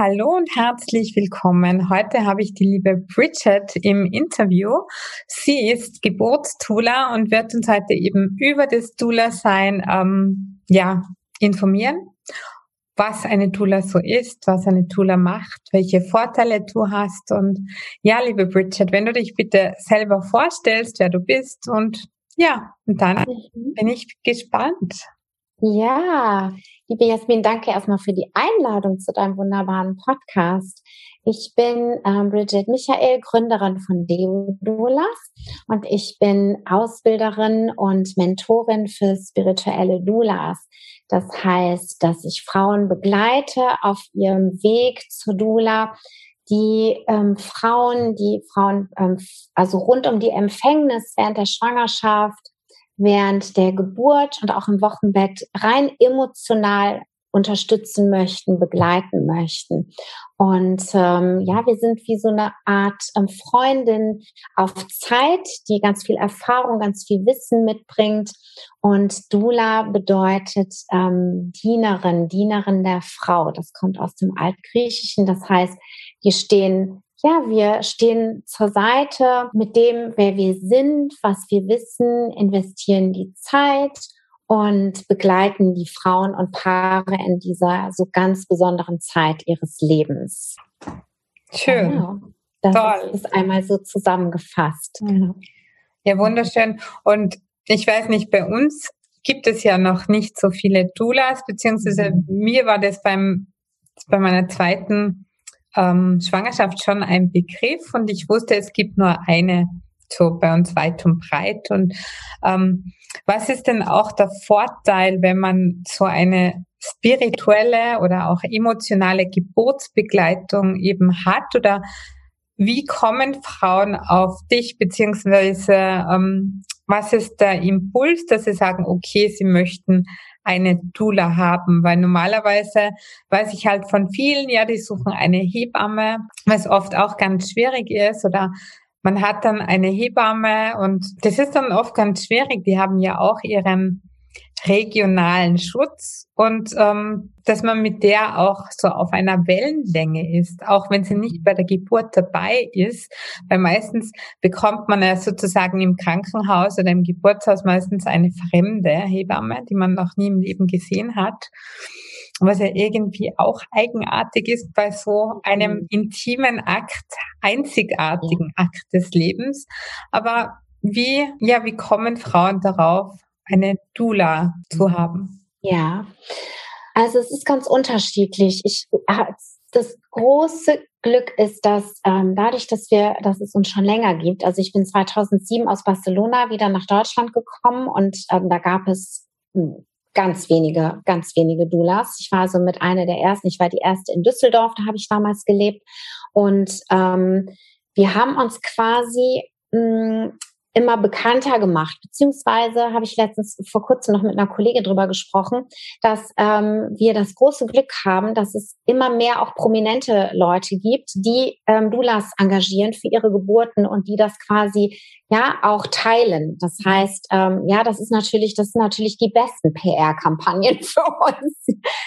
hallo und herzlich willkommen. Heute habe ich die liebe Bridget im Interview. Sie ist Geburtstula und wird uns heute eben über das Dula-Sein ähm, ja, informieren, was eine Tula so ist, was eine Tula macht, welche Vorteile du hast. Und ja, liebe Bridget, wenn du dich bitte selber vorstellst, wer du bist und ja, und dann mhm. bin ich gespannt. Ja, liebe Jasmin, danke erstmal für die Einladung zu deinem wunderbaren Podcast. Ich bin ähm, Bridget Michael, Gründerin von Deodulas und ich bin Ausbilderin und Mentorin für spirituelle Doulas. Das heißt, dass ich Frauen begleite auf ihrem Weg zur Dula, die ähm, Frauen, die Frauen, ähm, also rund um die Empfängnis während der Schwangerschaft, während der Geburt und auch im Wochenbett rein emotional unterstützen möchten, begleiten möchten. Und ähm, ja, wir sind wie so eine Art ähm, Freundin auf Zeit, die ganz viel Erfahrung, ganz viel Wissen mitbringt. Und Dula bedeutet ähm, Dienerin, Dienerin der Frau. Das kommt aus dem Altgriechischen. Das heißt, wir stehen ja, wir stehen zur Seite mit dem, wer wir sind, was wir wissen, investieren die Zeit und begleiten die Frauen und Paare in dieser so ganz besonderen Zeit ihres Lebens. Schön. Genau. Das Toll. ist einmal so zusammengefasst. Genau. Ja, wunderschön. Und ich weiß nicht, bei uns gibt es ja noch nicht so viele Doulas, beziehungsweise mhm. mir war das beim, bei meiner zweiten ähm, Schwangerschaft schon ein Begriff und ich wusste, es gibt nur eine so bei uns weit und breit. Und ähm, was ist denn auch der Vorteil, wenn man so eine spirituelle oder auch emotionale Geburtsbegleitung eben hat? Oder wie kommen Frauen auf dich, beziehungsweise ähm, was ist der Impuls, dass sie sagen, okay, sie möchten eine Dula haben, weil normalerweise weiß ich halt von vielen, ja, die suchen eine Hebamme, was oft auch ganz schwierig ist oder man hat dann eine Hebamme und das ist dann oft ganz schwierig. Die haben ja auch ihren regionalen Schutz und ähm, dass man mit der auch so auf einer Wellenlänge ist, auch wenn sie nicht bei der Geburt dabei ist, weil meistens bekommt man ja sozusagen im Krankenhaus oder im Geburtshaus meistens eine fremde Hebamme, die man noch nie im Leben gesehen hat was ja irgendwie auch eigenartig ist bei so einem mhm. intimen Akt, einzigartigen Akt des Lebens. Aber wie, ja, wie kommen Frauen darauf, eine Dula zu mhm. haben? Ja, also es ist ganz unterschiedlich. Ich, äh, das große Glück ist, dass ähm, dadurch, dass wir, dass es uns schon länger gibt. Also ich bin 2007 aus Barcelona wieder nach Deutschland gekommen und ähm, da gab es hm, ganz wenige, ganz wenige Doulas. Ich war so mit einer der ersten. Ich war die erste in Düsseldorf, da habe ich damals gelebt und ähm, wir haben uns quasi mh, hm, immer bekannter gemacht. Beziehungsweise habe ich letztens vor kurzem noch mit einer Kollegin drüber gesprochen, dass ähm, wir das große Glück haben, dass es immer mehr auch prominente Leute gibt, die ähm, Doulas engagieren für ihre Geburten und die das quasi ja auch teilen. Das heißt, ähm, ja, das ist natürlich, das sind natürlich die besten PR-Kampagnen für uns.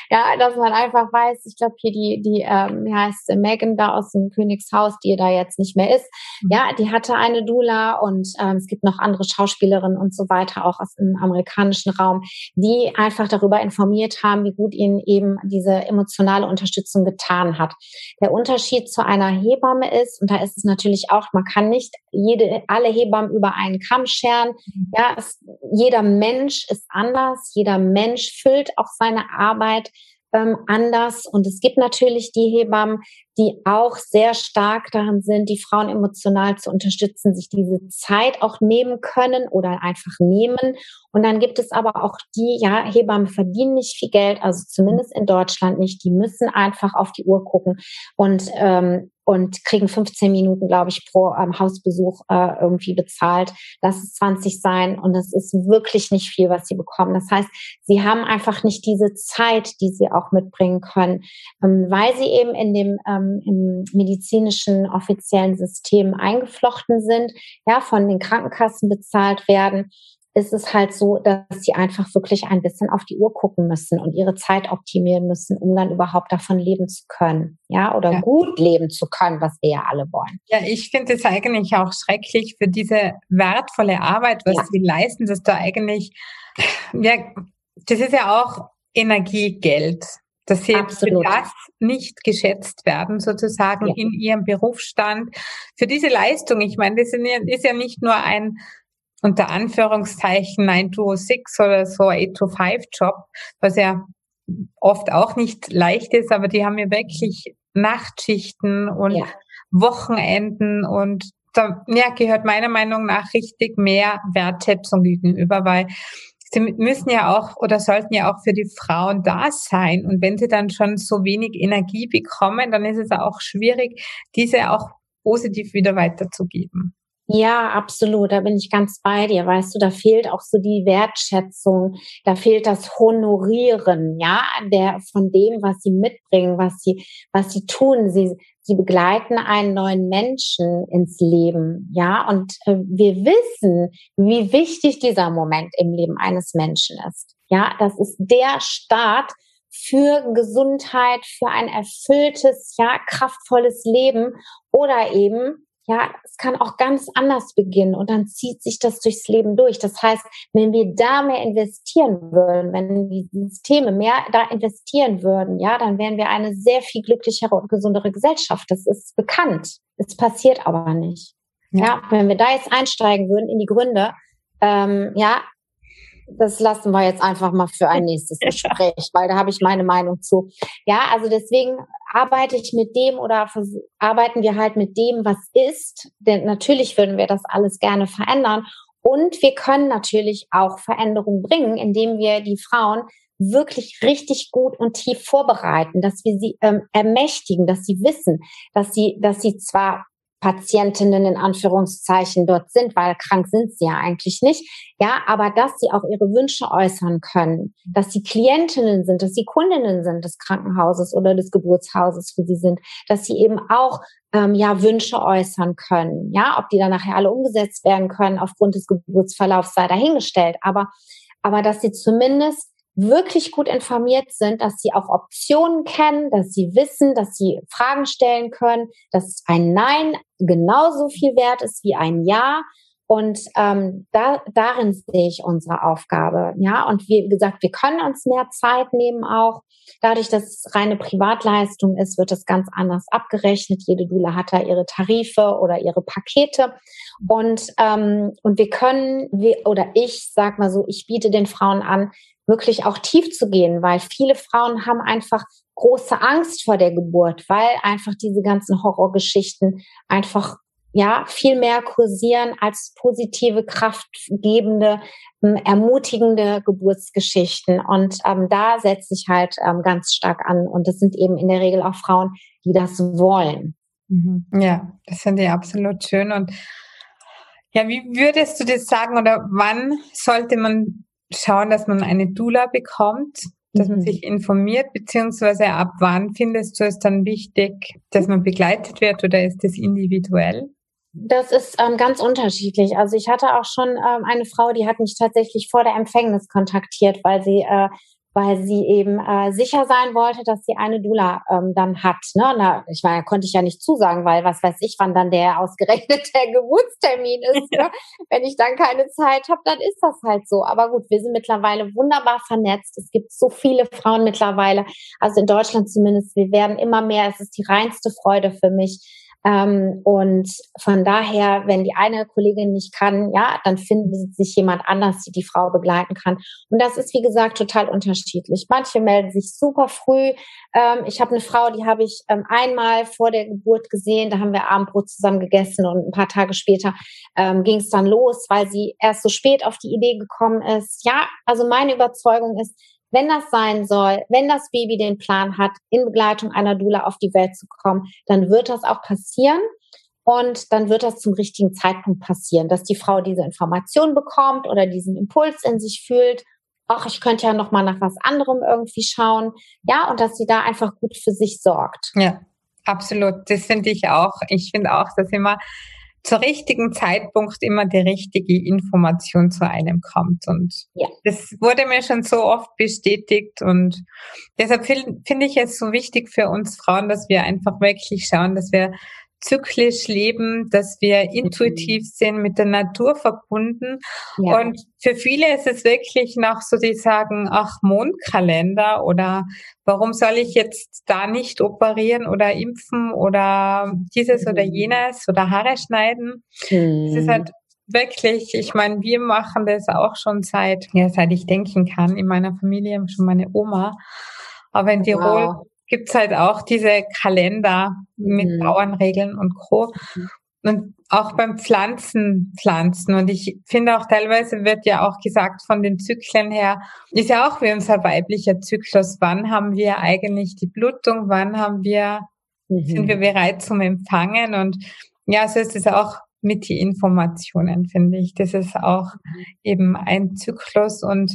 ja, dass man einfach weiß, ich glaube hier die, die, ähm, wie heißt Megan da aus dem Königshaus, die da jetzt nicht mehr ist, mhm. ja, die hatte eine Dula und ähm, es gibt noch andere Schauspielerinnen und so weiter, auch aus dem amerikanischen Raum, die einfach darüber informiert haben, wie gut ihnen eben diese emotionale Unterstützung getan hat. Der Unterschied zu einer Hebamme ist, und da ist es natürlich auch, man kann nicht jede, alle Hebammen Hebammen über einen Kamm scheren. Mhm. Ja, es, jeder Mensch ist anders. Jeder Mensch füllt auch seine Arbeit ähm, anders. Und es gibt natürlich die Hebammen, die auch sehr stark daran sind, die Frauen emotional zu unterstützen, sich diese Zeit auch nehmen können oder einfach nehmen. Und dann gibt es aber auch die, ja, Hebammen verdienen nicht viel Geld, also zumindest in Deutschland nicht. Die müssen einfach auf die Uhr gucken und ähm, und kriegen 15 Minuten, glaube ich, pro ähm, Hausbesuch äh, irgendwie bezahlt. Lass es 20 sein und das ist wirklich nicht viel, was sie bekommen. Das heißt, sie haben einfach nicht diese Zeit, die sie auch mitbringen können, ähm, weil sie eben in dem ähm, im medizinischen offiziellen System eingeflochten sind, ja, von den Krankenkassen bezahlt werden ist es halt so, dass sie einfach wirklich ein bisschen auf die Uhr gucken müssen und ihre Zeit optimieren müssen, um dann überhaupt davon leben zu können. Ja, oder ja. gut leben zu können, was wir ja alle wollen. Ja, ich finde es eigentlich auch schrecklich für diese wertvolle Arbeit, was ja. sie leisten, dass da eigentlich, ja, das ist ja auch Energiegeld dass sie Absolut. für das nicht geschätzt werden, sozusagen ja. in ihrem Berufsstand. Für diese Leistung, ich meine, das ist ja nicht nur ein unter Anführungszeichen 9 to 6 oder so 8 to 5 Job, was ja oft auch nicht leicht ist, aber die haben ja wirklich Nachtschichten und ja. Wochenenden und da ja, gehört meiner Meinung nach richtig mehr Wertschätzung gegenüber, weil sie müssen ja auch oder sollten ja auch für die Frauen da sein. Und wenn sie dann schon so wenig Energie bekommen, dann ist es auch schwierig, diese auch positiv wieder weiterzugeben. Ja, absolut. Da bin ich ganz bei dir. Weißt du, da fehlt auch so die Wertschätzung. Da fehlt das Honorieren, ja, der, von dem, was sie mitbringen, was sie, was sie tun. Sie, sie begleiten einen neuen Menschen ins Leben, ja, und äh, wir wissen, wie wichtig dieser Moment im Leben eines Menschen ist. Ja, das ist der Start für Gesundheit, für ein erfülltes, ja, kraftvolles Leben oder eben ja, es kann auch ganz anders beginnen und dann zieht sich das durchs Leben durch. Das heißt, wenn wir da mehr investieren würden, wenn die Systeme mehr da investieren würden, ja, dann wären wir eine sehr viel glücklichere und gesundere Gesellschaft. Das ist bekannt. Es passiert aber nicht. Ja, ja wenn wir da jetzt einsteigen würden in die Gründe, ähm, ja, das lassen wir jetzt einfach mal für ein nächstes Gespräch, weil da habe ich meine Meinung zu. Ja, also deswegen arbeite ich mit dem oder arbeiten wir halt mit dem, was ist. Denn natürlich würden wir das alles gerne verändern. Und wir können natürlich auch Veränderungen bringen, indem wir die Frauen wirklich richtig gut und tief vorbereiten, dass wir sie ähm, ermächtigen, dass sie wissen, dass sie, dass sie zwar Patientinnen in Anführungszeichen dort sind, weil krank sind sie ja eigentlich nicht. Ja, aber dass sie auch ihre Wünsche äußern können, dass sie Klientinnen sind, dass sie Kundinnen sind des Krankenhauses oder des Geburtshauses, wo sie sind, dass sie eben auch ähm, ja Wünsche äußern können. Ja, ob die dann nachher alle umgesetzt werden können aufgrund des Geburtsverlaufs sei dahingestellt. Aber aber dass sie zumindest wirklich gut informiert sind, dass sie auch Optionen kennen, dass sie wissen, dass sie Fragen stellen können, dass ein Nein genauso viel wert ist wie ein Ja. Und ähm, da, darin sehe ich unsere Aufgabe. Ja, und wie gesagt, wir können uns mehr Zeit nehmen auch. Dadurch, dass es reine Privatleistung ist, wird es ganz anders abgerechnet. Jede Dula hat da ihre Tarife oder ihre Pakete. Und, ähm, und wir können, wir, oder ich sag mal so, ich biete den Frauen an, wirklich auch tief zu gehen, weil viele Frauen haben einfach große Angst vor der Geburt, weil einfach diese ganzen Horrorgeschichten einfach ja viel mehr kursieren als positive, kraftgebende, ähm, ermutigende Geburtsgeschichten. Und ähm, da setze ich halt ähm, ganz stark an. Und das sind eben in der Regel auch Frauen, die das wollen. Mhm. Ja, das finde ich absolut schön. Und ja, wie würdest du das sagen oder wann sollte man schauen, dass man eine Dula bekommt, dass man mhm. sich informiert, beziehungsweise ab wann findest du es dann wichtig, dass man begleitet wird oder ist das individuell? Das ist ähm, ganz unterschiedlich. Also ich hatte auch schon ähm, eine Frau, die hat mich tatsächlich vor der Empfängnis kontaktiert, weil sie äh, weil sie eben äh, sicher sein wollte, dass sie eine Dula ähm, dann hat. Ne? Na, ich meine, konnte ich ja nicht zusagen, weil was weiß ich, wann dann der ausgerechnet der Geburtstermin ist. Ne? Wenn ich dann keine Zeit habe, dann ist das halt so. Aber gut, wir sind mittlerweile wunderbar vernetzt. Es gibt so viele Frauen mittlerweile, also in Deutschland zumindest. Wir werden immer mehr. Es ist die reinste Freude für mich ähm, und von daher, wenn die eine Kollegin nicht kann, ja, dann findet sich jemand anders, die die Frau begleiten kann. Und das ist, wie gesagt, total unterschiedlich. Manche melden sich super früh. Ähm, ich habe eine Frau, die habe ich ähm, einmal vor der Geburt gesehen. Da haben wir Abendbrot zusammen gegessen und ein paar Tage später ähm, ging es dann los, weil sie erst so spät auf die Idee gekommen ist. Ja, also meine Überzeugung ist, wenn das sein soll, wenn das Baby den Plan hat, in Begleitung einer Dula auf die Welt zu kommen, dann wird das auch passieren. Und dann wird das zum richtigen Zeitpunkt passieren, dass die Frau diese Information bekommt oder diesen Impuls in sich fühlt. Ach, ich könnte ja noch mal nach was anderem irgendwie schauen. Ja, und dass sie da einfach gut für sich sorgt. Ja, absolut. Das finde ich auch. Ich finde auch, dass immer zur richtigen Zeitpunkt immer die richtige Information zu einem kommt. Und ja. das wurde mir schon so oft bestätigt. Und deshalb finde find ich es so wichtig für uns Frauen, dass wir einfach wirklich schauen, dass wir zyklisch leben, dass wir intuitiv sind, mit der Natur verbunden. Ja. Und für viele ist es wirklich noch so, die sagen, ach, Mondkalender oder warum soll ich jetzt da nicht operieren oder impfen oder dieses oder mhm. jenes oder Haare schneiden. Mhm. Es ist halt wirklich, ich meine, wir machen das auch schon seit, ja, seit ich denken kann, in meiner Familie, schon meine Oma. Aber in Tirol wow gibt's halt auch diese Kalender mit mhm. Bauernregeln und Co. Mhm. Und auch beim Pflanzen pflanzen. Und ich finde auch teilweise wird ja auch gesagt von den Zyklen her, ist ja auch wie unser weiblicher Zyklus. Wann haben wir eigentlich die Blutung? Wann haben wir, mhm. sind wir bereit zum Empfangen? Und ja, so ist es auch mit den Informationen, finde ich. Das ist auch mhm. eben ein Zyklus und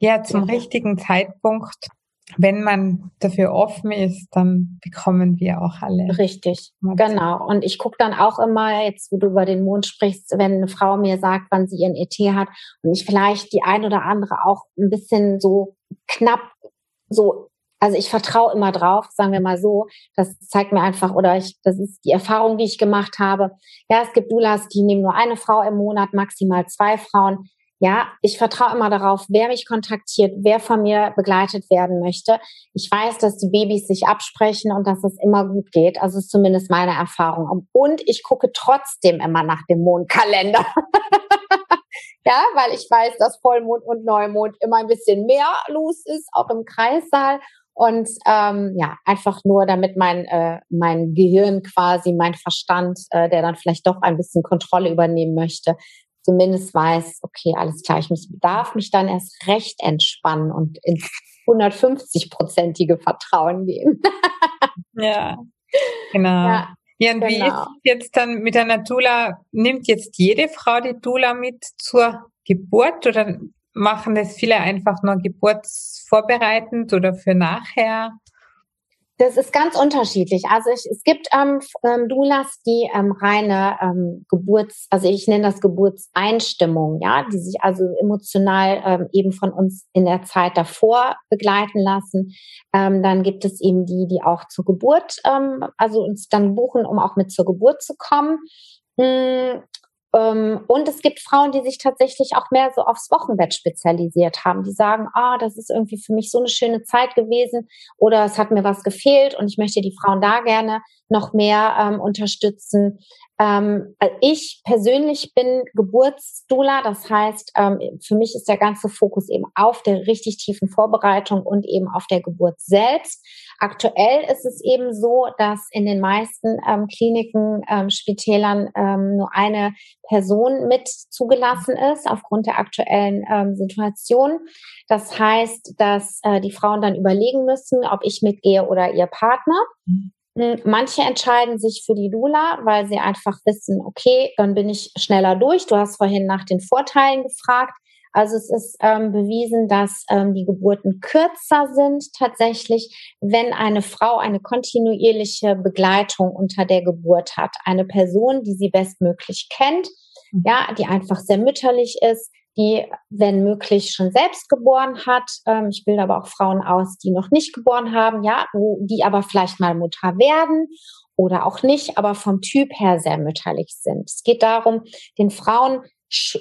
ja, zum richtigen Zeitpunkt wenn man dafür offen ist, dann bekommen wir auch alle. Richtig, genau. Und ich gucke dann auch immer, jetzt wo du über den Mond sprichst, wenn eine Frau mir sagt, wann sie ihren ET hat und ich vielleicht die ein oder andere auch ein bisschen so knapp so also ich vertraue immer drauf, sagen wir mal so. Das zeigt mir einfach, oder ich, das ist die Erfahrung, die ich gemacht habe. Ja, es gibt Doulas, die nehmen nur eine Frau im Monat, maximal zwei Frauen. Ja, ich vertraue immer darauf, wer mich kontaktiert, wer von mir begleitet werden möchte. Ich weiß, dass die Babys sich absprechen und dass es immer gut geht. Also ist zumindest meine Erfahrung. Und ich gucke trotzdem immer nach dem Mondkalender. ja, weil ich weiß, dass Vollmond und Neumond immer ein bisschen mehr los ist, auch im Kreissaal. Und ähm, ja, einfach nur, damit mein, äh, mein Gehirn quasi, mein Verstand, äh, der dann vielleicht doch ein bisschen Kontrolle übernehmen möchte, zumindest weiß, okay, alles klar, ich muss, darf mich dann erst recht entspannen und ins 150-prozentige Vertrauen gehen. ja, genau. Ja, ja und genau. wie ist es jetzt dann mit einer Dula? Nimmt jetzt jede Frau die Dula mit zur Geburt oder machen das viele einfach nur geburtsvorbereitend oder für nachher? Das ist ganz unterschiedlich. Also ich, es gibt ähm, ähm, Doulas, die ähm, reine ähm, Geburts, also ich nenne das Geburtseinstimmung, ja, die sich also emotional ähm, eben von uns in der Zeit davor begleiten lassen. Ähm, dann gibt es eben die, die auch zur Geburt, ähm, also uns dann buchen, um auch mit zur Geburt zu kommen. Hm, ähm, und es gibt Frauen, die sich tatsächlich auch mehr so aufs Wochenbett spezialisiert haben. Die sagen, ah, das ist irgendwie für mich so eine schöne Zeit gewesen oder es hat mir was gefehlt und ich möchte die Frauen da gerne noch mehr ähm, unterstützen. Ähm, ich persönlich bin Geburtsdula, das heißt, ähm, für mich ist der ganze Fokus eben auf der richtig tiefen Vorbereitung und eben auf der Geburt selbst. Aktuell ist es eben so, dass in den meisten ähm, Kliniken, ähm, Spitälern ähm, nur eine Person mit zugelassen ist aufgrund der aktuellen ähm, Situation. Das heißt, dass äh, die Frauen dann überlegen müssen, ob ich mitgehe oder ihr Partner. Mhm. Manche entscheiden sich für die Lula, weil sie einfach wissen, okay, dann bin ich schneller durch. Du hast vorhin nach den Vorteilen gefragt. Also es ist ähm, bewiesen, dass ähm, die Geburten kürzer sind tatsächlich, wenn eine Frau eine kontinuierliche Begleitung unter der Geburt hat. Eine Person, die sie bestmöglich kennt, mhm. ja, die einfach sehr mütterlich ist, die, wenn möglich, schon selbst geboren hat. Ähm, ich bilde aber auch Frauen aus, die noch nicht geboren haben, ja, wo, die aber vielleicht mal Mutter werden oder auch nicht, aber vom Typ her sehr mütterlich sind. Es geht darum, den Frauen Sch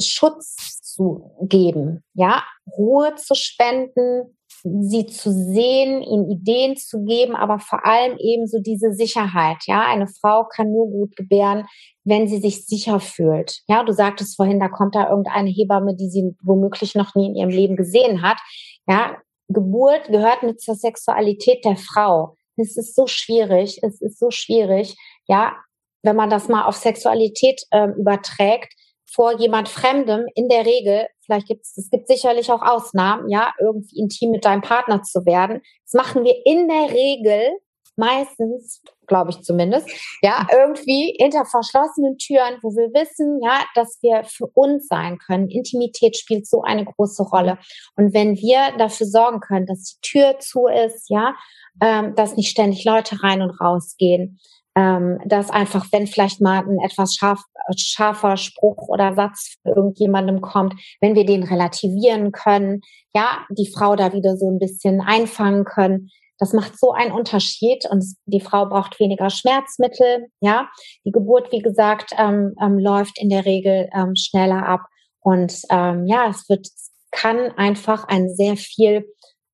Schutz zu geben, ja, Ruhe zu spenden, sie zu sehen, ihnen Ideen zu geben, aber vor allem eben so diese Sicherheit. Ja, eine Frau kann nur gut gebären, wenn sie sich sicher fühlt. Ja, du sagtest vorhin, da kommt da irgendeine Hebamme, die sie womöglich noch nie in ihrem Leben gesehen hat. Ja, Geburt gehört mit zur Sexualität der Frau. Es ist so schwierig. Es ist so schwierig. Ja, wenn man das mal auf Sexualität äh, überträgt, vor jemand Fremdem in der Regel, vielleicht gibt es, es gibt sicherlich auch Ausnahmen, ja, irgendwie intim mit deinem Partner zu werden. Das machen wir in der Regel meistens, glaube ich zumindest, ja, irgendwie hinter verschlossenen Türen, wo wir wissen, ja, dass wir für uns sein können. Intimität spielt so eine große Rolle. Und wenn wir dafür sorgen können, dass die Tür zu ist, ja, ähm, dass nicht ständig Leute rein und raus gehen, ähm, dass einfach, wenn vielleicht mal ein etwas scharf, scharfer Spruch oder Satz irgendjemandem kommt, wenn wir den relativieren können, ja, die Frau da wieder so ein bisschen einfangen können. Das macht so einen Unterschied und die Frau braucht weniger Schmerzmittel, ja. Die Geburt, wie gesagt, ähm, ähm, läuft in der Regel ähm, schneller ab und ähm, ja, es wird kann einfach ein sehr viel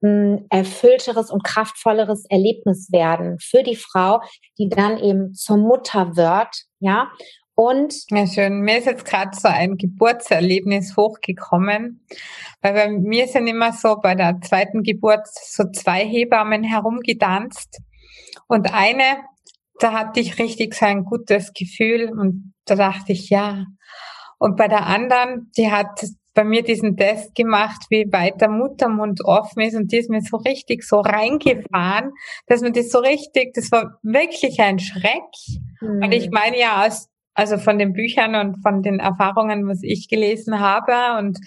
hm, erfüllteres und kraftvolleres Erlebnis werden für die Frau, die dann eben zur Mutter wird, ja. Und ja, schön. Mir ist jetzt gerade so ein Geburtserlebnis hochgekommen, weil bei mir sind immer so bei der zweiten Geburt so zwei Hebammen herumgedanzt und eine, da hatte ich richtig so ein gutes Gefühl und da dachte ich ja. Und bei der anderen, die hat bei mir diesen Test gemacht, wie weit der Muttermund offen ist und die ist mir so richtig so reingefahren, dass man das so richtig, das war wirklich ein Schreck. Und ich meine ja aus, also von den Büchern und von den Erfahrungen, was ich gelesen habe und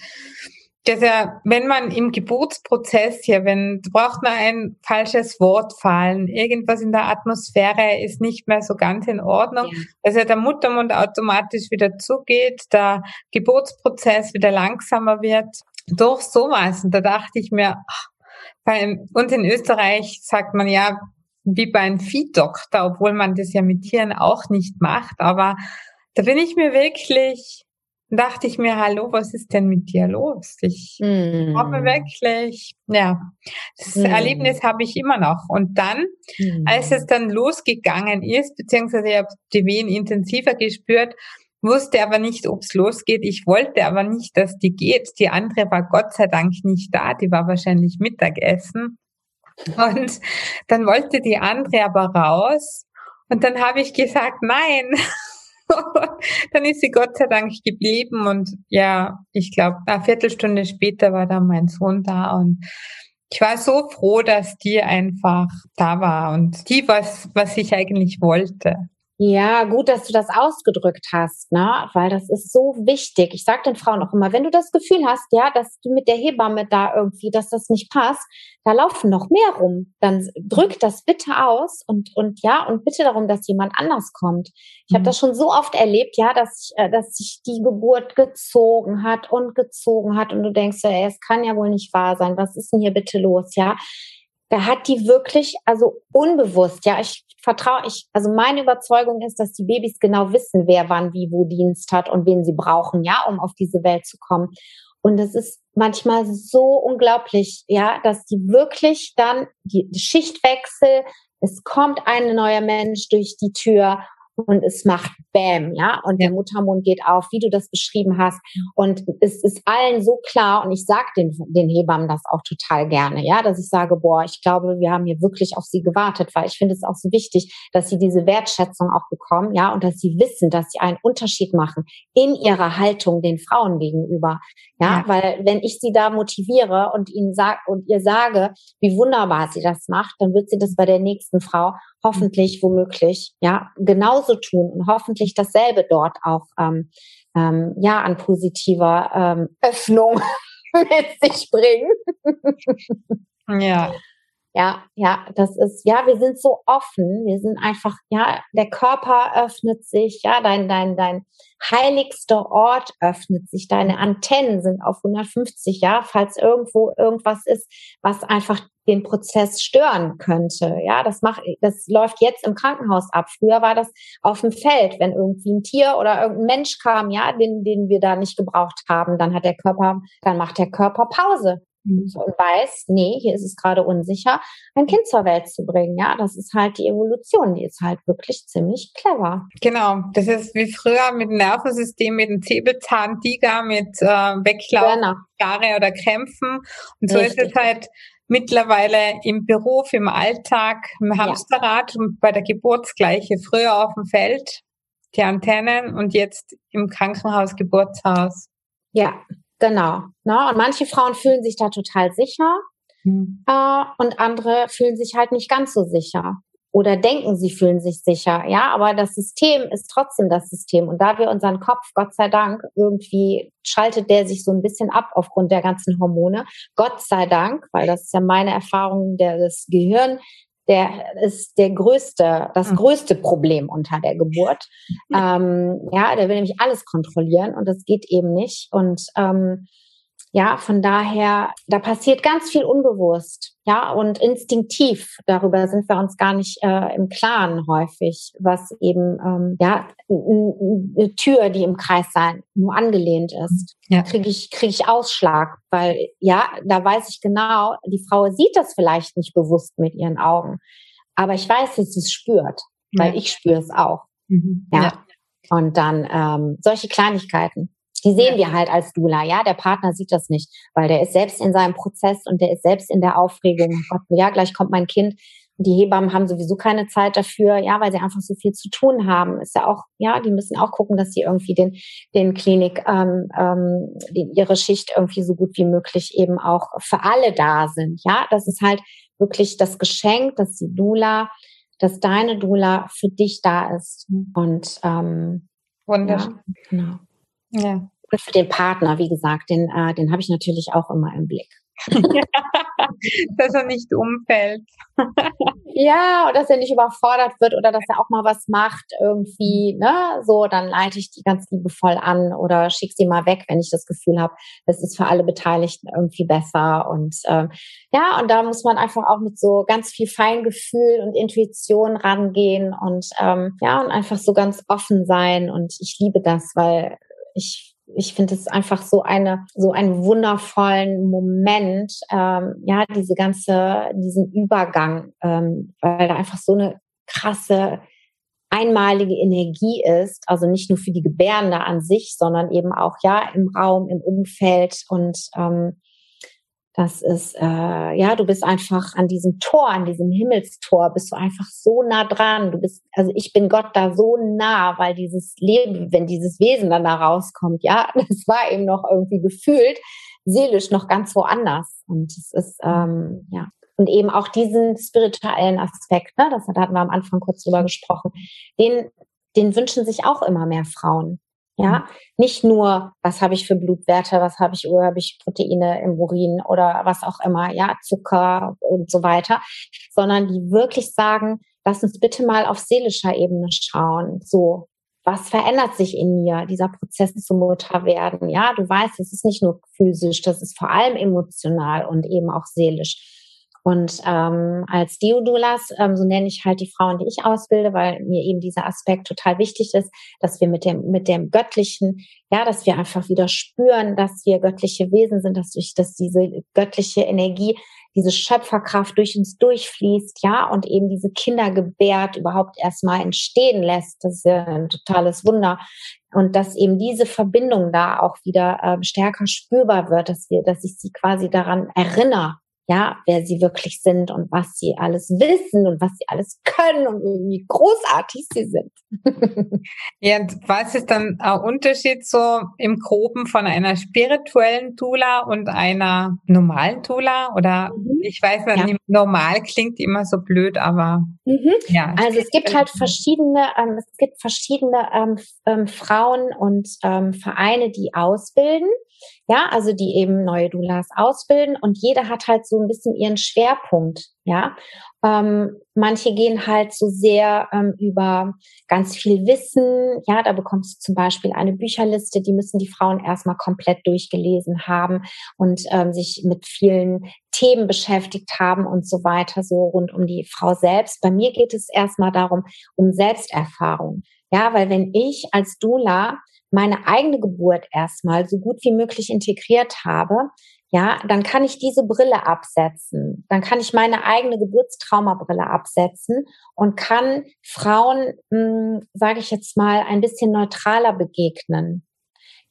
dass ja, wenn man im Geburtsprozess hier, wenn braucht man ein falsches Wort fallen, irgendwas in der Atmosphäre ist nicht mehr so ganz in Ordnung, ja. dass ja der Muttermund automatisch wieder zugeht, der Geburtsprozess wieder langsamer wird durch sowas. Und da dachte ich mir, ach, bei uns in Österreich sagt man ja, wie bei einem Viehdoktor, obwohl man das ja mit Tieren auch nicht macht, aber da bin ich mir wirklich dachte ich mir, hallo, was ist denn mit dir los? Ich mm. habe wirklich, ja, das mm. Erlebnis habe ich immer noch. Und dann, mm. als es dann losgegangen ist, beziehungsweise ich habe die Wehen intensiver gespürt, wusste aber nicht, ob es losgeht. Ich wollte aber nicht, dass die geht. Die andere war Gott sei Dank nicht da, die war wahrscheinlich Mittagessen. Und dann wollte die andere aber raus. Und dann habe ich gesagt, nein, dann ist sie Gott sei Dank geblieben und ja, ich glaube, eine Viertelstunde später war dann mein Sohn da und ich war so froh, dass die einfach da war und die was, was ich eigentlich wollte. Ja, gut, dass du das ausgedrückt hast, ne? Weil das ist so wichtig. Ich sage den Frauen auch immer, wenn du das Gefühl hast, ja, dass du mit der Hebamme da irgendwie, dass das nicht passt, da laufen noch mehr rum. Dann drück das bitte aus und und ja und bitte darum, dass jemand anders kommt. Ich mhm. habe das schon so oft erlebt, ja, dass ich, äh, dass sich die Geburt gezogen hat und gezogen hat und du denkst, ey, es kann ja wohl nicht wahr sein. Was ist denn hier bitte los, ja? Da hat die wirklich, also unbewusst, ja, ich vertraue, ich, also meine Überzeugung ist, dass die Babys genau wissen, wer wann wie wo Dienst hat und wen sie brauchen, ja, um auf diese Welt zu kommen. Und es ist manchmal so unglaublich, ja, dass die wirklich dann die, Schichtwechsel, es kommt ein neuer Mensch durch die Tür und es macht Bäm, ja, und der Muttermund geht auf, wie du das beschrieben hast. Und es ist allen so klar, und ich sage den, den Hebammen das auch total gerne, ja, dass ich sage, boah, ich glaube, wir haben hier wirklich auf sie gewartet, weil ich finde es auch so wichtig, dass sie diese Wertschätzung auch bekommen, ja, und dass sie wissen, dass sie einen Unterschied machen in ihrer Haltung den Frauen gegenüber, ja, ja. weil wenn ich sie da motiviere und ihnen sag und ihr sage, wie wunderbar sie das macht, dann wird sie das bei der nächsten Frau hoffentlich womöglich ja genauso tun und hoffentlich dasselbe dort auch ähm, ähm, ja an positiver ähm, Öffnung mit sich bringen. ja. Ja, ja, das ist, ja, wir sind so offen, wir sind einfach, ja, der Körper öffnet sich, ja, dein, dein, dein heiligster Ort öffnet sich, deine Antennen sind auf 150, ja, falls irgendwo irgendwas ist, was einfach den Prozess stören könnte. Ja, das macht, das läuft jetzt im Krankenhaus ab. Früher war das auf dem Feld, wenn irgendwie ein Tier oder irgendein Mensch kam, ja, den, den wir da nicht gebraucht haben, dann hat der Körper, dann macht der Körper Pause und weiß, nee, hier ist es gerade unsicher, ein Kind zur Welt zu bringen. Ja, das ist halt die Evolution, die ist halt wirklich ziemlich clever. Genau, das ist wie früher mit dem Nervensystem, mit dem Säbelzahntiger, mit äh, Weglauf, Jahre oder Krämpfen. Und so Richtig. ist es halt mittlerweile im Beruf, im Alltag, im Hamsterrad ja. und bei der Geburtsgleiche. Früher auf dem Feld, die Antennen und jetzt im Krankenhaus, Geburtshaus. Ja, Genau. Ne? Und manche Frauen fühlen sich da total sicher mhm. äh, und andere fühlen sich halt nicht ganz so sicher oder denken, sie fühlen sich sicher. Ja, aber das System ist trotzdem das System. Und da wir unseren Kopf, Gott sei Dank, irgendwie schaltet der sich so ein bisschen ab aufgrund der ganzen Hormone. Gott sei Dank, weil das ist ja meine Erfahrung, der, das Gehirn der ist der größte, das mhm. größte Problem unter der Geburt. Ähm, ja, der will nämlich alles kontrollieren und das geht eben nicht. Und ähm, ja, von daher, da passiert ganz viel unbewusst, ja, und instinktiv. Darüber sind wir uns gar nicht äh, im Klaren häufig, was eben, ähm, ja, eine Tür, die im Kreis sein, nur angelehnt ist, ja. kriege ich, krieg ich Ausschlag, weil, ja, da weiß ich genau, die Frau sieht das vielleicht nicht bewusst mit ihren Augen, aber ich weiß, dass sie es spürt, weil ja. ich spüre es auch, mhm. ja. ja. Und dann ähm, solche Kleinigkeiten. Die sehen wir halt als Dula, ja. Der Partner sieht das nicht, weil der ist selbst in seinem Prozess und der ist selbst in der Aufregung. Oh Gott, ja, gleich kommt mein Kind. Die Hebammen haben sowieso keine Zeit dafür, ja, weil sie einfach so viel zu tun haben. Ist ja auch, ja, die müssen auch gucken, dass sie irgendwie den, den Klinik, ähm, ähm, die, ihre Schicht irgendwie so gut wie möglich eben auch für alle da sind. Ja, das ist halt wirklich das Geschenk, dass die Dula, dass deine Dula für dich da ist. Und ähm, Wunderschön. Ja, genau. Ja. Und für den Partner, wie gesagt, den, äh, den habe ich natürlich auch immer im Blick. dass er nicht umfällt. ja, oder dass er nicht überfordert wird oder dass er auch mal was macht irgendwie, ne? So, dann leite ich die ganz liebevoll an oder schick sie mal weg, wenn ich das Gefühl habe, das ist für alle Beteiligten irgendwie besser. Und ähm, ja, und da muss man einfach auch mit so ganz viel Feingefühl und Intuition rangehen und ähm, ja, und einfach so ganz offen sein. Und ich liebe das, weil ich ich finde es einfach so eine so einen wundervollen Moment, ähm, ja diese ganze diesen Übergang, ähm, weil da einfach so eine krasse einmalige Energie ist, also nicht nur für die Gebärende an sich, sondern eben auch ja im Raum, im Umfeld und ähm, das ist, äh, ja, du bist einfach an diesem Tor, an diesem Himmelstor, bist du einfach so nah dran. Du bist, also ich bin Gott da so nah, weil dieses Leben, wenn dieses Wesen dann da rauskommt, ja, das war eben noch irgendwie gefühlt, seelisch noch ganz woanders. Und es ist, ähm, ja, und eben auch diesen spirituellen Aspekt, ne, das hatten wir am Anfang kurz drüber gesprochen, den, den wünschen sich auch immer mehr Frauen. Ja, mhm. nicht nur, was habe ich für Blutwerte, was habe ich, oder habe ich Proteine im Urin oder was auch immer, ja, Zucker und so weiter, sondern die wirklich sagen, lass uns bitte mal auf seelischer Ebene schauen. So, was verändert sich in mir, dieser Prozess zum Mutter werden? Ja, du weißt, es ist nicht nur physisch, das ist vor allem emotional und eben auch seelisch. Und ähm, als Deodulas, ähm, so nenne ich halt die Frauen, die ich ausbilde, weil mir eben dieser Aspekt total wichtig ist, dass wir mit dem, mit dem Göttlichen, ja, dass wir einfach wieder spüren, dass wir göttliche Wesen sind, dass durch, dass diese göttliche Energie, diese Schöpferkraft durch uns durchfließt, ja, und eben diese Kinder gebärt, überhaupt erstmal entstehen lässt. Das ist ja ein totales Wunder. Und dass eben diese Verbindung da auch wieder äh, stärker spürbar wird, dass wir, dass ich sie quasi daran erinnere, ja, wer sie wirklich sind und was sie alles wissen und was sie alles können und wie großartig sie sind. ja, und was ist dann ein Unterschied so im Groben von einer spirituellen Tula und einer normalen Tula? Oder mhm. ich weiß nicht, ja. normal klingt immer so blöd, aber mhm. ja. Also es gibt halt verschiedene, ähm, es gibt verschiedene ähm, ähm, Frauen und ähm, Vereine, die ausbilden. Ja, also die eben neue Doulas ausbilden und jeder hat halt so ein bisschen ihren Schwerpunkt. Ja, ähm, manche gehen halt so sehr ähm, über ganz viel Wissen. Ja, da bekommst du zum Beispiel eine Bücherliste, die müssen die Frauen erstmal komplett durchgelesen haben und ähm, sich mit vielen Themen beschäftigt haben und so weiter, so rund um die Frau selbst. Bei mir geht es erstmal darum, um Selbsterfahrung. Ja, weil wenn ich als Dula meine eigene Geburt erstmal so gut wie möglich integriert habe, ja, dann kann ich diese Brille absetzen. Dann kann ich meine eigene Geburtstraumabrille absetzen und kann Frauen, hm, sage ich jetzt mal, ein bisschen neutraler begegnen.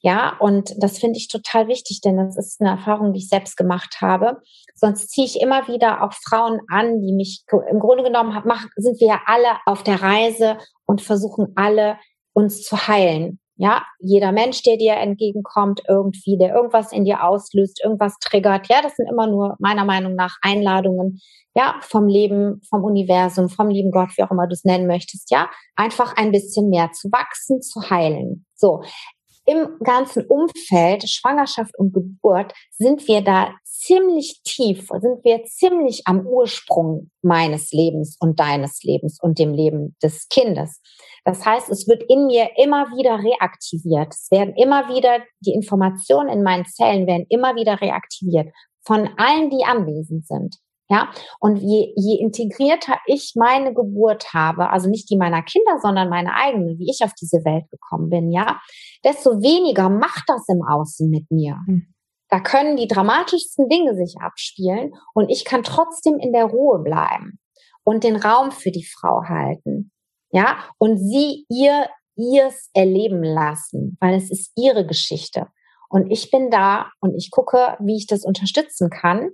Ja, und das finde ich total wichtig, denn das ist eine Erfahrung, die ich selbst gemacht habe. Sonst ziehe ich immer wieder auch Frauen an, die mich im Grunde genommen haben, sind wir ja alle auf der Reise und versuchen alle uns zu heilen. Ja, jeder Mensch, der dir entgegenkommt, irgendwie, der irgendwas in dir auslöst, irgendwas triggert. Ja, das sind immer nur meiner Meinung nach Einladungen, ja, vom Leben, vom Universum, vom lieben Gott, wie auch immer du es nennen möchtest. Ja, einfach ein bisschen mehr zu wachsen, zu heilen. So. Im ganzen Umfeld, Schwangerschaft und Geburt, sind wir da ziemlich tief, sind wir ziemlich am Ursprung meines Lebens und deines Lebens und dem Leben des Kindes. Das heißt, es wird in mir immer wieder reaktiviert. Es werden immer wieder, die Informationen in meinen Zellen werden immer wieder reaktiviert von allen, die anwesend sind. Ja, und je, je integrierter ich meine Geburt habe, also nicht die meiner Kinder, sondern meine eigene, wie ich auf diese Welt gekommen bin, ja, desto weniger macht das im Außen mit mir. Mhm. Da können die dramatischsten Dinge sich abspielen und ich kann trotzdem in der Ruhe bleiben und den Raum für die Frau halten. Ja, und sie ihr ihrs erleben lassen, weil es ist ihre Geschichte. Und ich bin da und ich gucke, wie ich das unterstützen kann.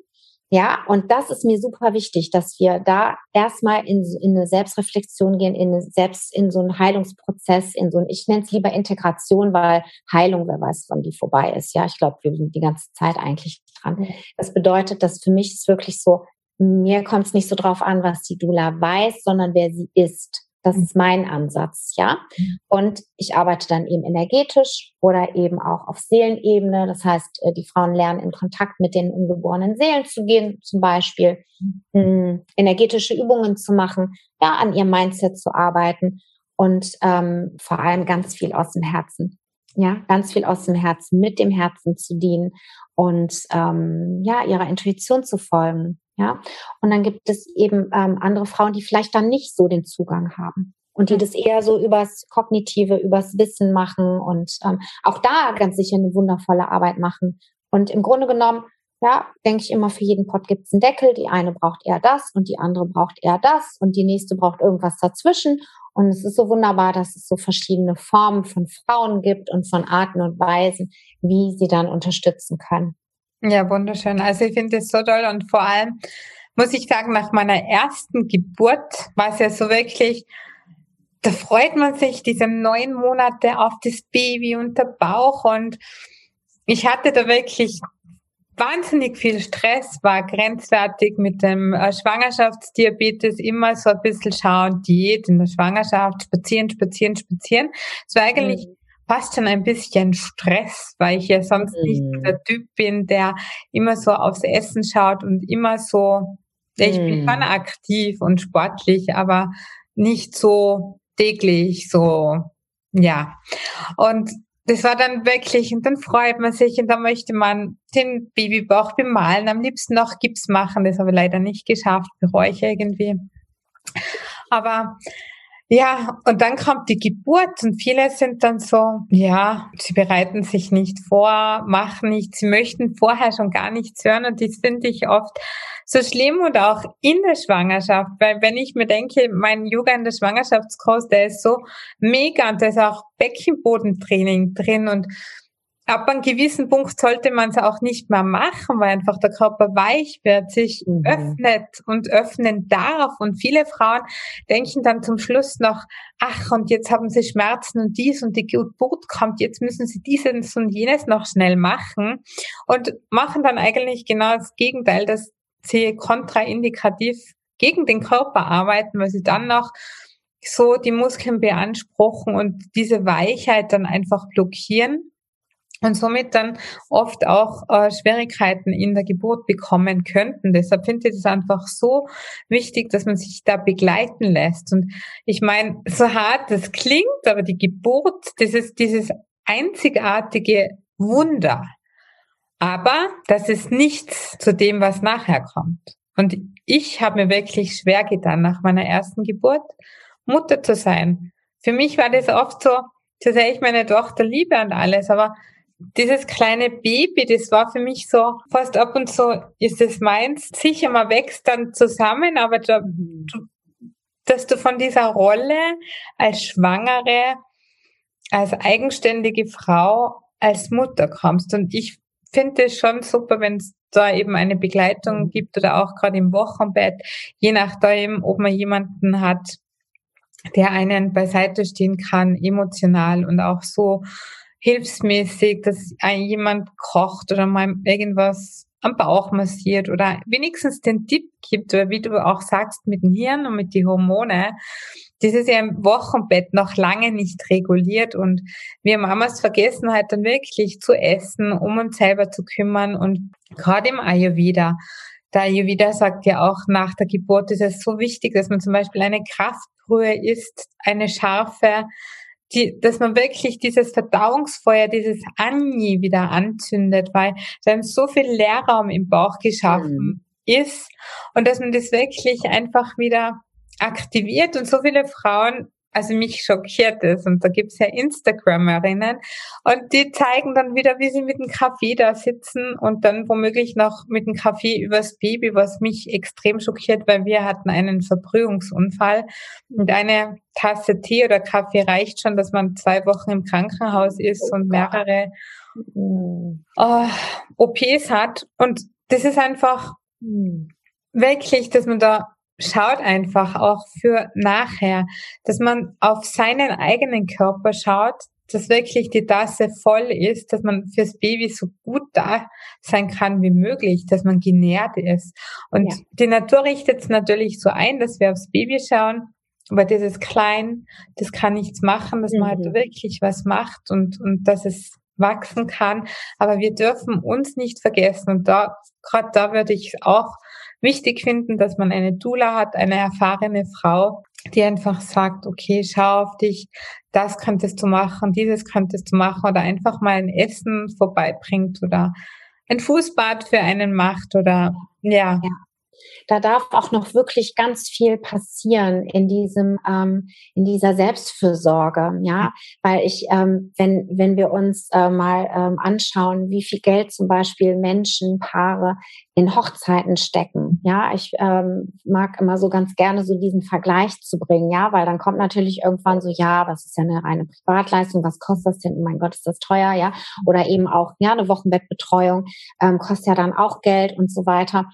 Ja, und das ist mir super wichtig, dass wir da erstmal in, in eine Selbstreflexion gehen, in eine selbst, in so einen Heilungsprozess, in so ein, ich nenne es lieber Integration, weil Heilung, wer weiß, wann die vorbei ist. Ja, ich glaube, wir sind die ganze Zeit eigentlich dran. Das bedeutet, dass für mich ist wirklich so, mir kommt es nicht so drauf an, was die Dula weiß, sondern wer sie ist. Das ist mein Ansatz, ja. Und ich arbeite dann eben energetisch oder eben auch auf Seelenebene. Das heißt, äh, die Frauen lernen in Kontakt mit den ungeborenen Seelen zu gehen, zum Beispiel hm, energetische Übungen zu machen, ja, an ihrem Mindset zu arbeiten und ähm, vor allem ganz viel aus dem Herzen. Ja, ganz viel aus dem Herzen, mit dem Herzen zu dienen und ähm, ja, ihrer Intuition zu folgen. Ja, und dann gibt es eben ähm, andere Frauen, die vielleicht dann nicht so den Zugang haben und die das eher so übers Kognitive, übers Wissen machen und ähm, auch da ganz sicher eine wundervolle Arbeit machen. Und im Grunde genommen, ja, denke ich immer, für jeden Pot gibt es einen Deckel. Die eine braucht eher das und die andere braucht eher das und die nächste braucht irgendwas dazwischen. Und es ist so wunderbar, dass es so verschiedene Formen von Frauen gibt und von Arten und Weisen, wie sie dann unterstützen können. Ja, wunderschön. Also ich finde es so toll und vor allem muss ich sagen, nach meiner ersten Geburt war es ja so wirklich, da freut man sich diese neun Monate auf das Baby und der Bauch und ich hatte da wirklich wahnsinnig viel Stress, war grenzwertig mit dem äh, Schwangerschaftsdiabetes, immer so ein bisschen schauen, Diät in der Schwangerschaft, spazieren, spazieren, spazieren. Es war eigentlich mhm fast schon ein bisschen Stress, weil ich ja sonst mhm. nicht der Typ bin, der immer so aufs Essen schaut und immer so, ja, ich mhm. bin schon aktiv und sportlich, aber nicht so täglich, so, ja. Und das war dann wirklich, und dann freut man sich und dann möchte man den Babybauch bemalen, am liebsten noch Gips machen, das habe ich leider nicht geschafft, bereue ich irgendwie. Aber ja, und dann kommt die Geburt und viele sind dann so, ja, sie bereiten sich nicht vor, machen nichts, sie möchten vorher schon gar nichts hören und das finde ich oft so schlimm und auch in der Schwangerschaft, weil wenn ich mir denke, mein Yoga in der Schwangerschaftskurs, der ist so mega und da ist auch Beckenbodentraining drin und ab einem gewissen Punkt sollte man es auch nicht mehr machen, weil einfach der Körper weich wird, sich mhm. öffnet und öffnen darf. Und viele Frauen denken dann zum Schluss noch, ach, und jetzt haben sie Schmerzen und dies und die Geburt kommt, jetzt müssen sie dieses und jenes noch schnell machen und machen dann eigentlich genau das Gegenteil, dass sie kontraindikativ gegen den Körper arbeiten, weil sie dann noch so die Muskeln beanspruchen und diese Weichheit dann einfach blockieren und somit dann oft auch äh, Schwierigkeiten in der Geburt bekommen könnten. Deshalb finde ich es einfach so wichtig, dass man sich da begleiten lässt. Und ich meine, so hart das klingt, aber die Geburt, das ist dieses einzigartige Wunder. Aber das ist nichts zu dem, was nachher kommt. Und ich habe mir wirklich schwer getan, nach meiner ersten Geburt Mutter zu sein. Für mich war das oft so, so sehr ich meine Tochter liebe und alles, aber dieses kleine Baby, das war für mich so, fast ab und zu ist es meins. Sicher, man wächst dann zusammen, aber da, du, dass du von dieser Rolle als Schwangere, als eigenständige Frau, als Mutter kommst. Und ich finde es schon super, wenn es da eben eine Begleitung gibt oder auch gerade im Wochenbett, je nachdem, ob man jemanden hat, der einen beiseite stehen kann, emotional und auch so hilfsmäßig, dass jemand kocht oder mal irgendwas am Bauch massiert oder wenigstens den Tipp gibt, oder wie du auch sagst, mit dem Hirn und mit den Hormone, das ist ja im Wochenbett noch lange nicht reguliert und wir Mamas vergessen halt dann wirklich zu essen, um uns selber zu kümmern und gerade im Ayurveda, der Ayurveda sagt ja auch, nach der Geburt ist es so wichtig, dass man zum Beispiel eine Kraftbrühe isst, eine scharfe, die, dass man wirklich dieses Verdauungsfeuer, dieses Anni wieder anzündet, weil dann so viel Leerraum im Bauch geschaffen mhm. ist und dass man das wirklich einfach wieder aktiviert und so viele Frauen also mich schockiert es. Und da gibt's ja Instagramerinnen und die zeigen dann wieder, wie sie mit dem Kaffee da sitzen und dann womöglich noch mit dem Kaffee übers Baby, was mich extrem schockiert, weil wir hatten einen Verbrühungsunfall und eine Tasse Tee oder Kaffee reicht schon, dass man zwei Wochen im Krankenhaus ist und mehrere oh, OPs hat. Und das ist einfach wirklich, dass man da schaut einfach auch für nachher, dass man auf seinen eigenen Körper schaut, dass wirklich die Tasse voll ist, dass man fürs Baby so gut da sein kann wie möglich, dass man genährt ist. Und ja. die Natur richtet es natürlich so ein, dass wir aufs Baby schauen, aber das ist klein, das kann nichts machen, dass mhm. man halt mhm. wirklich was macht und, und dass es wachsen kann. Aber wir dürfen uns nicht vergessen. Und da, gerade da würde ich auch wichtig finden, dass man eine Dula hat, eine erfahrene Frau, die einfach sagt, okay, schau auf dich, das könntest du machen, dieses könntest du machen oder einfach mal ein Essen vorbeibringt oder ein Fußbad für einen macht oder ja. ja da darf auch noch wirklich ganz viel passieren in diesem, ähm, in dieser Selbstfürsorge, ja, weil ich, ähm, wenn, wenn wir uns äh, mal ähm, anschauen, wie viel Geld zum Beispiel Menschen, Paare in Hochzeiten stecken, ja, ich ähm, mag immer so ganz gerne so diesen Vergleich zu bringen, ja, weil dann kommt natürlich irgendwann so, ja, was ist ja eine reine Privatleistung, was kostet das denn? Oh mein Gott, ist das teuer, ja, oder eben auch, ja, eine Wochenbettbetreuung ähm, kostet ja dann auch Geld und so weiter.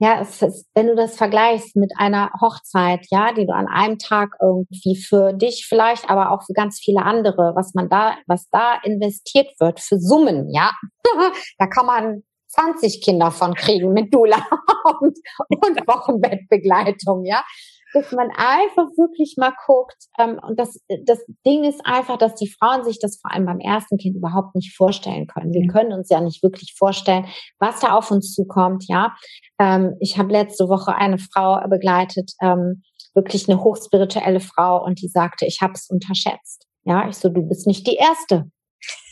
Ja, ist, wenn du das vergleichst mit einer Hochzeit, ja, die du an einem Tag irgendwie für dich vielleicht, aber auch für ganz viele andere, was man da, was da investiert wird für Summen, ja, da kann man 20 Kinder von kriegen mit Dula und, und Wochenbettbegleitung, ja dass man einfach wirklich mal guckt. Ähm, und das, das Ding ist einfach, dass die Frauen sich das vor allem beim ersten Kind überhaupt nicht vorstellen können. Wir können uns ja nicht wirklich vorstellen, was da auf uns zukommt. Ja, ähm, ich habe letzte Woche eine Frau begleitet, ähm, wirklich eine hochspirituelle Frau, und die sagte, ich habe es unterschätzt. Ja, ich so, du bist nicht die erste.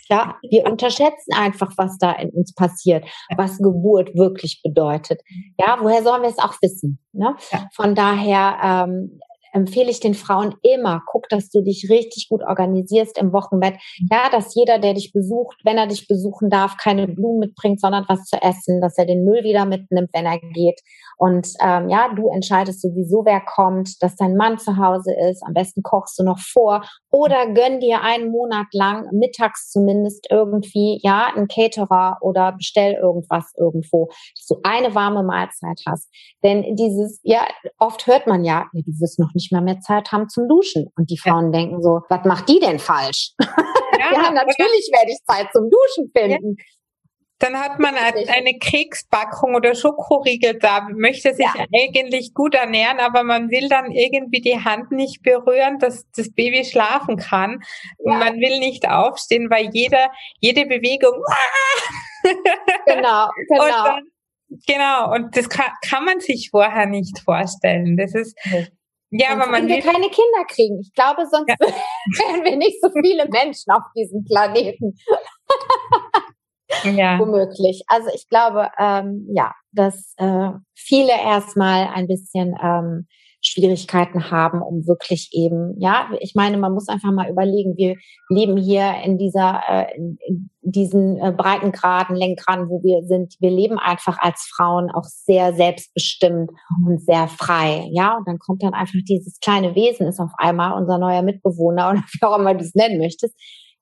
Ja, wir unterschätzen einfach, was da in uns passiert, was Geburt wirklich bedeutet. Ja, woher sollen wir es auch wissen? Ne? Von daher ähm, empfehle ich den Frauen immer, guck, dass du dich richtig gut organisierst im Wochenbett. Ja, dass jeder, der dich besucht, wenn er dich besuchen darf, keine Blumen mitbringt, sondern was zu essen, dass er den Müll wieder mitnimmt, wenn er geht. Und ähm, ja, du entscheidest sowieso, wer kommt, dass dein Mann zu Hause ist. Am besten kochst du noch vor oder gönn dir einen Monat lang, mittags zumindest irgendwie, ja, einen Caterer oder bestell irgendwas irgendwo, dass du eine warme Mahlzeit hast. Denn dieses, ja, oft hört man ja, ja du wirst noch nicht mal mehr Zeit haben zum Duschen. Und die Frauen ja. denken so, was macht die denn falsch? Ja, ja natürlich werde ich Zeit zum Duschen finden. Dann hat man eine Kekspackung oder Schokoriegel da, möchte sich ja. eigentlich gut ernähren, aber man will dann irgendwie die Hand nicht berühren, dass das Baby schlafen kann. Ja. Man will nicht aufstehen, weil jeder, jede Bewegung. genau, genau. Und dann, genau. Und das kann, kann man sich vorher nicht vorstellen. Das ist, ja, aber man will keine Kinder kriegen. Ich glaube, sonst ja. wären wir nicht so viele Menschen auf diesem Planeten. ja. Womöglich. Also ich glaube, ähm, ja, dass äh, viele erstmal ein bisschen ähm, Schwierigkeiten haben, um wirklich eben, ja, ich meine, man muss einfach mal überlegen, wir leben hier in dieser, äh, in diesen äh, Breitengraden, Lenkgraden, wo wir sind. Wir leben einfach als Frauen auch sehr selbstbestimmt und sehr frei, ja. Und dann kommt dann einfach dieses kleine Wesen, ist auf einmal unser neuer Mitbewohner oder wie auch immer du es nennen möchtest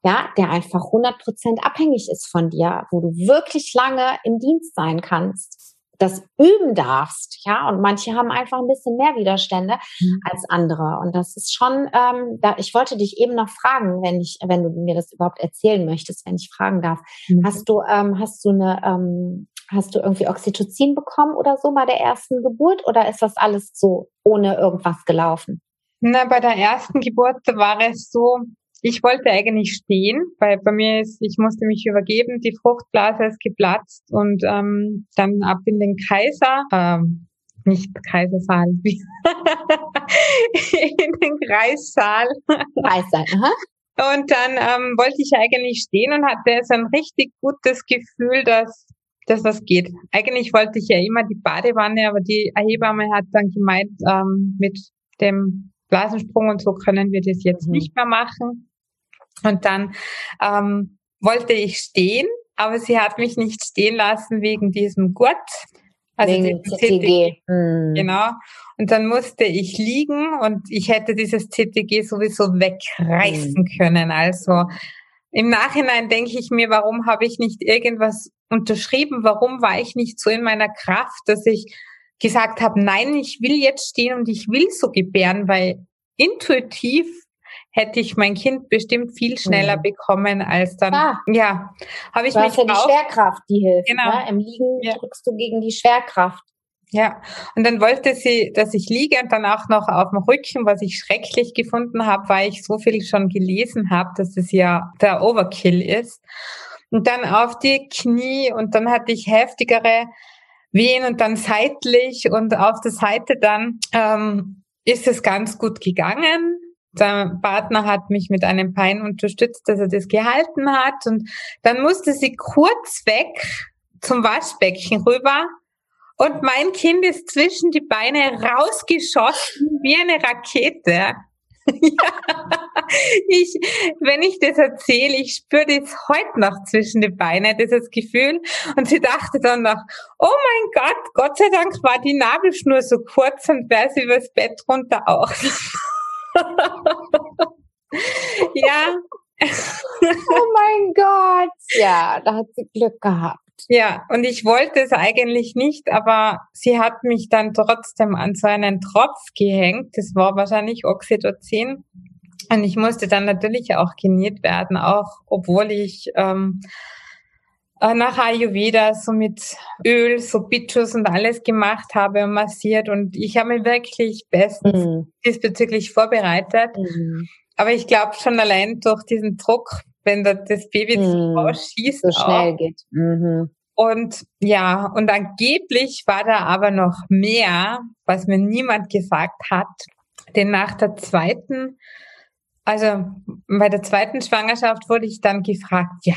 ja, der einfach 100 Prozent abhängig ist von dir, wo du wirklich lange im Dienst sein kannst, das üben darfst, ja, und manche haben einfach ein bisschen mehr Widerstände mhm. als andere und das ist schon, ähm, da, ich wollte dich eben noch fragen, wenn ich, wenn du mir das überhaupt erzählen möchtest, wenn ich fragen darf, mhm. hast du, ähm, hast du eine, ähm, hast du irgendwie Oxytocin bekommen oder so bei der ersten Geburt oder ist das alles so ohne irgendwas gelaufen? Na, bei der ersten Geburt war es so, ich wollte eigentlich stehen, weil bei mir ist, ich musste mich übergeben, die Fruchtblase ist geplatzt und ähm, dann ab in den Kaiser, ähm, nicht Kaisersaal, in den Kreissaal. Kreissaal, aha. Und dann ähm, wollte ich eigentlich stehen und hatte so ein richtig gutes Gefühl, dass, dass das geht. Eigentlich wollte ich ja immer die Badewanne, aber die Hebamme hat dann gemeint, ähm, mit dem Blasensprung und so können wir das jetzt mhm. nicht mehr machen. Und dann ähm, wollte ich stehen, aber sie hat mich nicht stehen lassen wegen diesem Gurt. Also wegen CTG. CTG. Mhm. Genau. Und dann musste ich liegen und ich hätte dieses CTG sowieso wegreißen mhm. können. Also im Nachhinein denke ich mir, warum habe ich nicht irgendwas unterschrieben? Warum war ich nicht so in meiner Kraft, dass ich gesagt habe, nein, ich will jetzt stehen und ich will so gebären, weil intuitiv hätte ich mein Kind bestimmt viel schneller mhm. bekommen als dann. Ah, ja, habe ich du mich hast ja die Schwerkraft, die hilft. Genau. Ne? Im Liegen ja. drückst du gegen die Schwerkraft. Ja, und dann wollte sie, dass ich liege und dann auch noch auf dem Rücken, was ich schrecklich gefunden habe, weil ich so viel schon gelesen habe, dass es ja der Overkill ist. Und dann auf die Knie und dann hatte ich heftigere Wehen und dann seitlich und auf der Seite dann ähm, ist es ganz gut gegangen. Der Partner hat mich mit einem Bein unterstützt, dass er das gehalten hat. Und dann musste sie kurz weg zum Waschbecken rüber. Und mein Kind ist zwischen die Beine rausgeschossen wie eine Rakete. ja, ich, wenn ich das erzähle, ich spüre das heute noch zwischen die Beine, dieses Gefühl. Und sie dachte dann noch, oh mein Gott, Gott sei Dank war die Nabelschnur so kurz und wäre sie übers Bett runter auch. ja. oh mein Gott. Ja, da hat sie Glück gehabt. Ja, und ich wollte es eigentlich nicht, aber sie hat mich dann trotzdem an so einen Tropf gehängt. Das war wahrscheinlich Oxytocin. Und ich musste dann natürlich auch geniert werden, auch obwohl ich ähm, äh, nach Ayurveda so mit Öl, so Bichus und alles gemacht habe und massiert. Und ich habe mich wirklich bestens mhm. diesbezüglich vorbereitet. Mhm. Aber ich glaube schon allein durch diesen Druck wenn da das Baby mm, rausschießt. So schnell auch. geht. Mhm. Und ja, und angeblich war da aber noch mehr, was mir niemand gesagt hat. Denn nach der zweiten, also bei der zweiten Schwangerschaft wurde ich dann gefragt, ja,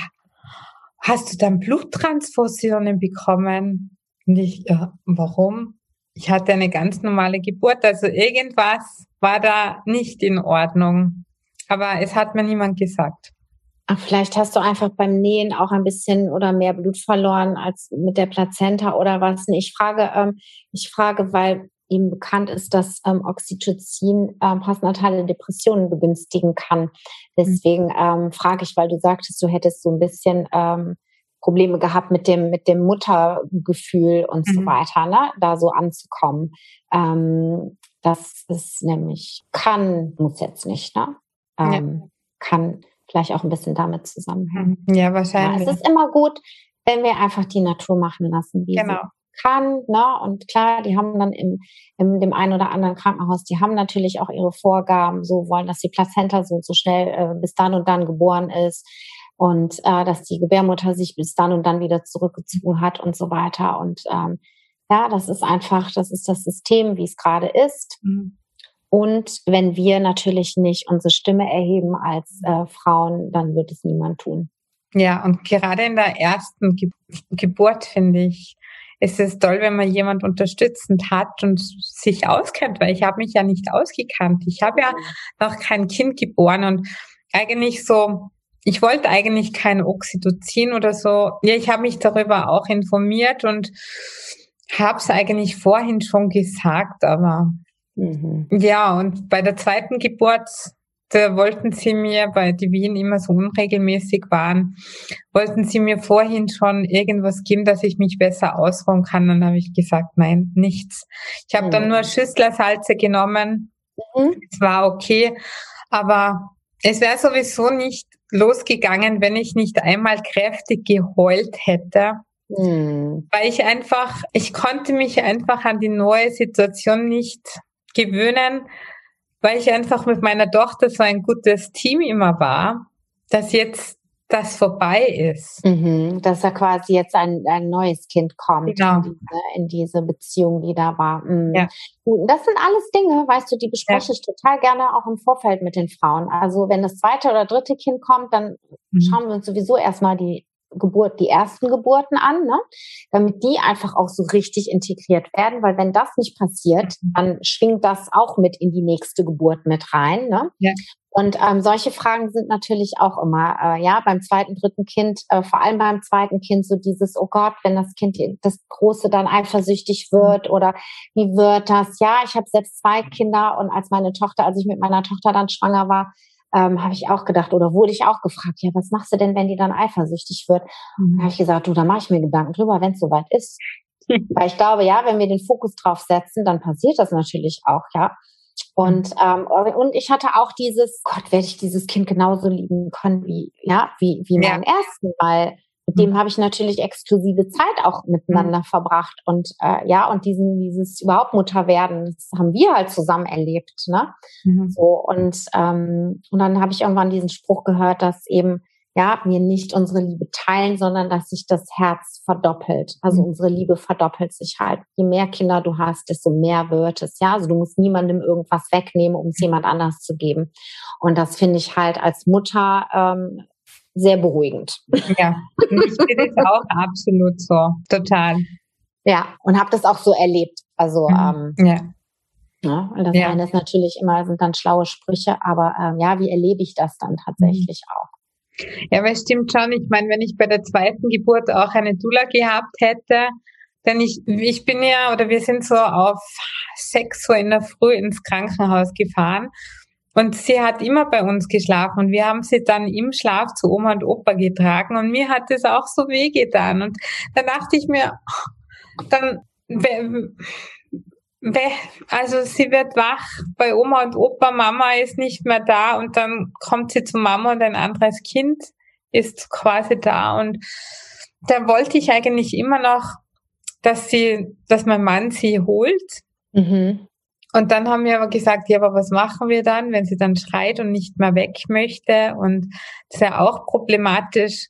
hast du dann Bluttransfusionen bekommen? Und ja, warum? Ich hatte eine ganz normale Geburt, also irgendwas war da nicht in Ordnung. Aber es hat mir niemand gesagt. Ach, vielleicht hast du einfach beim Nähen auch ein bisschen oder mehr Blut verloren als mit der Plazenta oder was. Ich frage, ähm, ich frage, weil ihm bekannt ist, dass ähm, Oxytocin ähm, postnatale Depressionen begünstigen kann. Deswegen ähm, frage ich, weil du sagtest, du hättest so ein bisschen ähm, Probleme gehabt mit dem mit dem Muttergefühl und mhm. so weiter, ne, da so anzukommen. Ähm, das ist nämlich kann muss jetzt nicht, ne, ähm, ja. kann vielleicht auch ein bisschen damit zusammenhängen. Ja, wahrscheinlich. Ja, es ist immer gut, wenn wir einfach die Natur machen lassen, wie genau. Kann. Ne? Und klar, die haben dann im, in dem einen oder anderen Krankenhaus, die haben natürlich auch ihre Vorgaben, so wollen, dass die Plazenta so, so schnell äh, bis dann und dann geboren ist und äh, dass die Gebärmutter sich bis dann und dann wieder zurückgezogen hat und so weiter. Und ähm, ja, das ist einfach, das ist das System, wie es gerade ist. Mhm. Und wenn wir natürlich nicht unsere Stimme erheben als äh, Frauen, dann wird es niemand tun. Ja, und gerade in der ersten Ge Geburt finde ich, ist es toll, wenn man jemand unterstützend hat und sich auskennt, weil ich habe mich ja nicht ausgekannt. Ich habe ja noch kein Kind geboren und eigentlich so, ich wollte eigentlich kein Oxytocin oder so. Ja, ich habe mich darüber auch informiert und habe es eigentlich vorhin schon gesagt, aber Mhm. Ja, und bei der zweiten Geburt, da wollten sie mir, weil die Wien immer so unregelmäßig waren, wollten sie mir vorhin schon irgendwas geben, dass ich mich besser ausruhen kann. Dann habe ich gesagt, nein, nichts. Ich habe dann nur Schüsslersalze genommen. Mhm. Es war okay, aber es wäre sowieso nicht losgegangen, wenn ich nicht einmal kräftig geheult hätte. Mhm. Weil ich einfach, ich konnte mich einfach an die neue Situation nicht gewöhnen, weil ich einfach mit meiner Tochter so ein gutes Team immer war, dass jetzt das vorbei ist. Mhm, dass da quasi jetzt ein, ein neues Kind kommt genau. in, diese, in diese Beziehung, die da war. Mhm. Ja. Das sind alles Dinge, weißt du, die bespreche ja. ich total gerne auch im Vorfeld mit den Frauen. Also wenn das zweite oder dritte Kind kommt, dann mhm. schauen wir uns sowieso erstmal die Geburt, die ersten Geburten an, ne? damit die einfach auch so richtig integriert werden, weil wenn das nicht passiert, dann schwingt das auch mit in die nächste Geburt mit rein. Ne? Ja. Und ähm, solche Fragen sind natürlich auch immer, äh, ja, beim zweiten, dritten Kind, äh, vor allem beim zweiten Kind, so dieses, oh Gott, wenn das Kind, das Große dann eifersüchtig wird oder wie wird das? Ja, ich habe selbst zwei Kinder und als meine Tochter, als ich mit meiner Tochter dann schwanger war, ähm, habe ich auch gedacht oder wurde ich auch gefragt, ja, was machst du denn, wenn die dann eifersüchtig wird? Mhm. habe ich gesagt, du, da mache ich mir Gedanken drüber, wenn es soweit ist. Weil ich glaube, ja, wenn wir den Fokus drauf setzen, dann passiert das natürlich auch, ja. Und, ähm, und ich hatte auch dieses, Gott, werde ich dieses Kind genauso lieben können wie, ja, wie, wie ja. meinen ersten, weil mit dem mhm. habe ich natürlich exklusive Zeit auch miteinander mhm. verbracht und äh, ja und diesen dieses überhaupt Mutterwerden das haben wir halt zusammen erlebt ne mhm. so und ähm, und dann habe ich irgendwann diesen Spruch gehört dass eben ja wir nicht unsere Liebe teilen sondern dass sich das Herz verdoppelt also mhm. unsere Liebe verdoppelt sich halt je mehr Kinder du hast desto mehr wird es ja also du musst niemandem irgendwas wegnehmen um es jemand anders zu geben und das finde ich halt als Mutter ähm, sehr beruhigend. Ja, ich finde es auch absolut so, total. Ja, und habe das auch so erlebt. Also mhm. ähm, ja. Ja, und das ja. eine ist natürlich immer, sind dann schlaue Sprüche, aber ähm, ja, wie erlebe ich das dann tatsächlich mhm. auch? Ja, weil es stimmt schon. Ich meine, wenn ich bei der zweiten Geburt auch eine Dula gehabt hätte, denn ich, ich bin ja, oder wir sind so auf sechs Uhr in der Früh ins Krankenhaus gefahren und sie hat immer bei uns geschlafen und wir haben sie dann im Schlaf zu Oma und Opa getragen und mir hat das auch so wehgetan. Und dann dachte ich mir, dann, also sie wird wach bei Oma und Opa, Mama ist nicht mehr da und dann kommt sie zu Mama und ein anderes Kind ist quasi da und da wollte ich eigentlich immer noch, dass sie, dass mein Mann sie holt. Mhm. Und dann haben wir aber gesagt, ja, aber was machen wir dann, wenn sie dann schreit und nicht mehr weg möchte? Und das ist ja auch problematisch.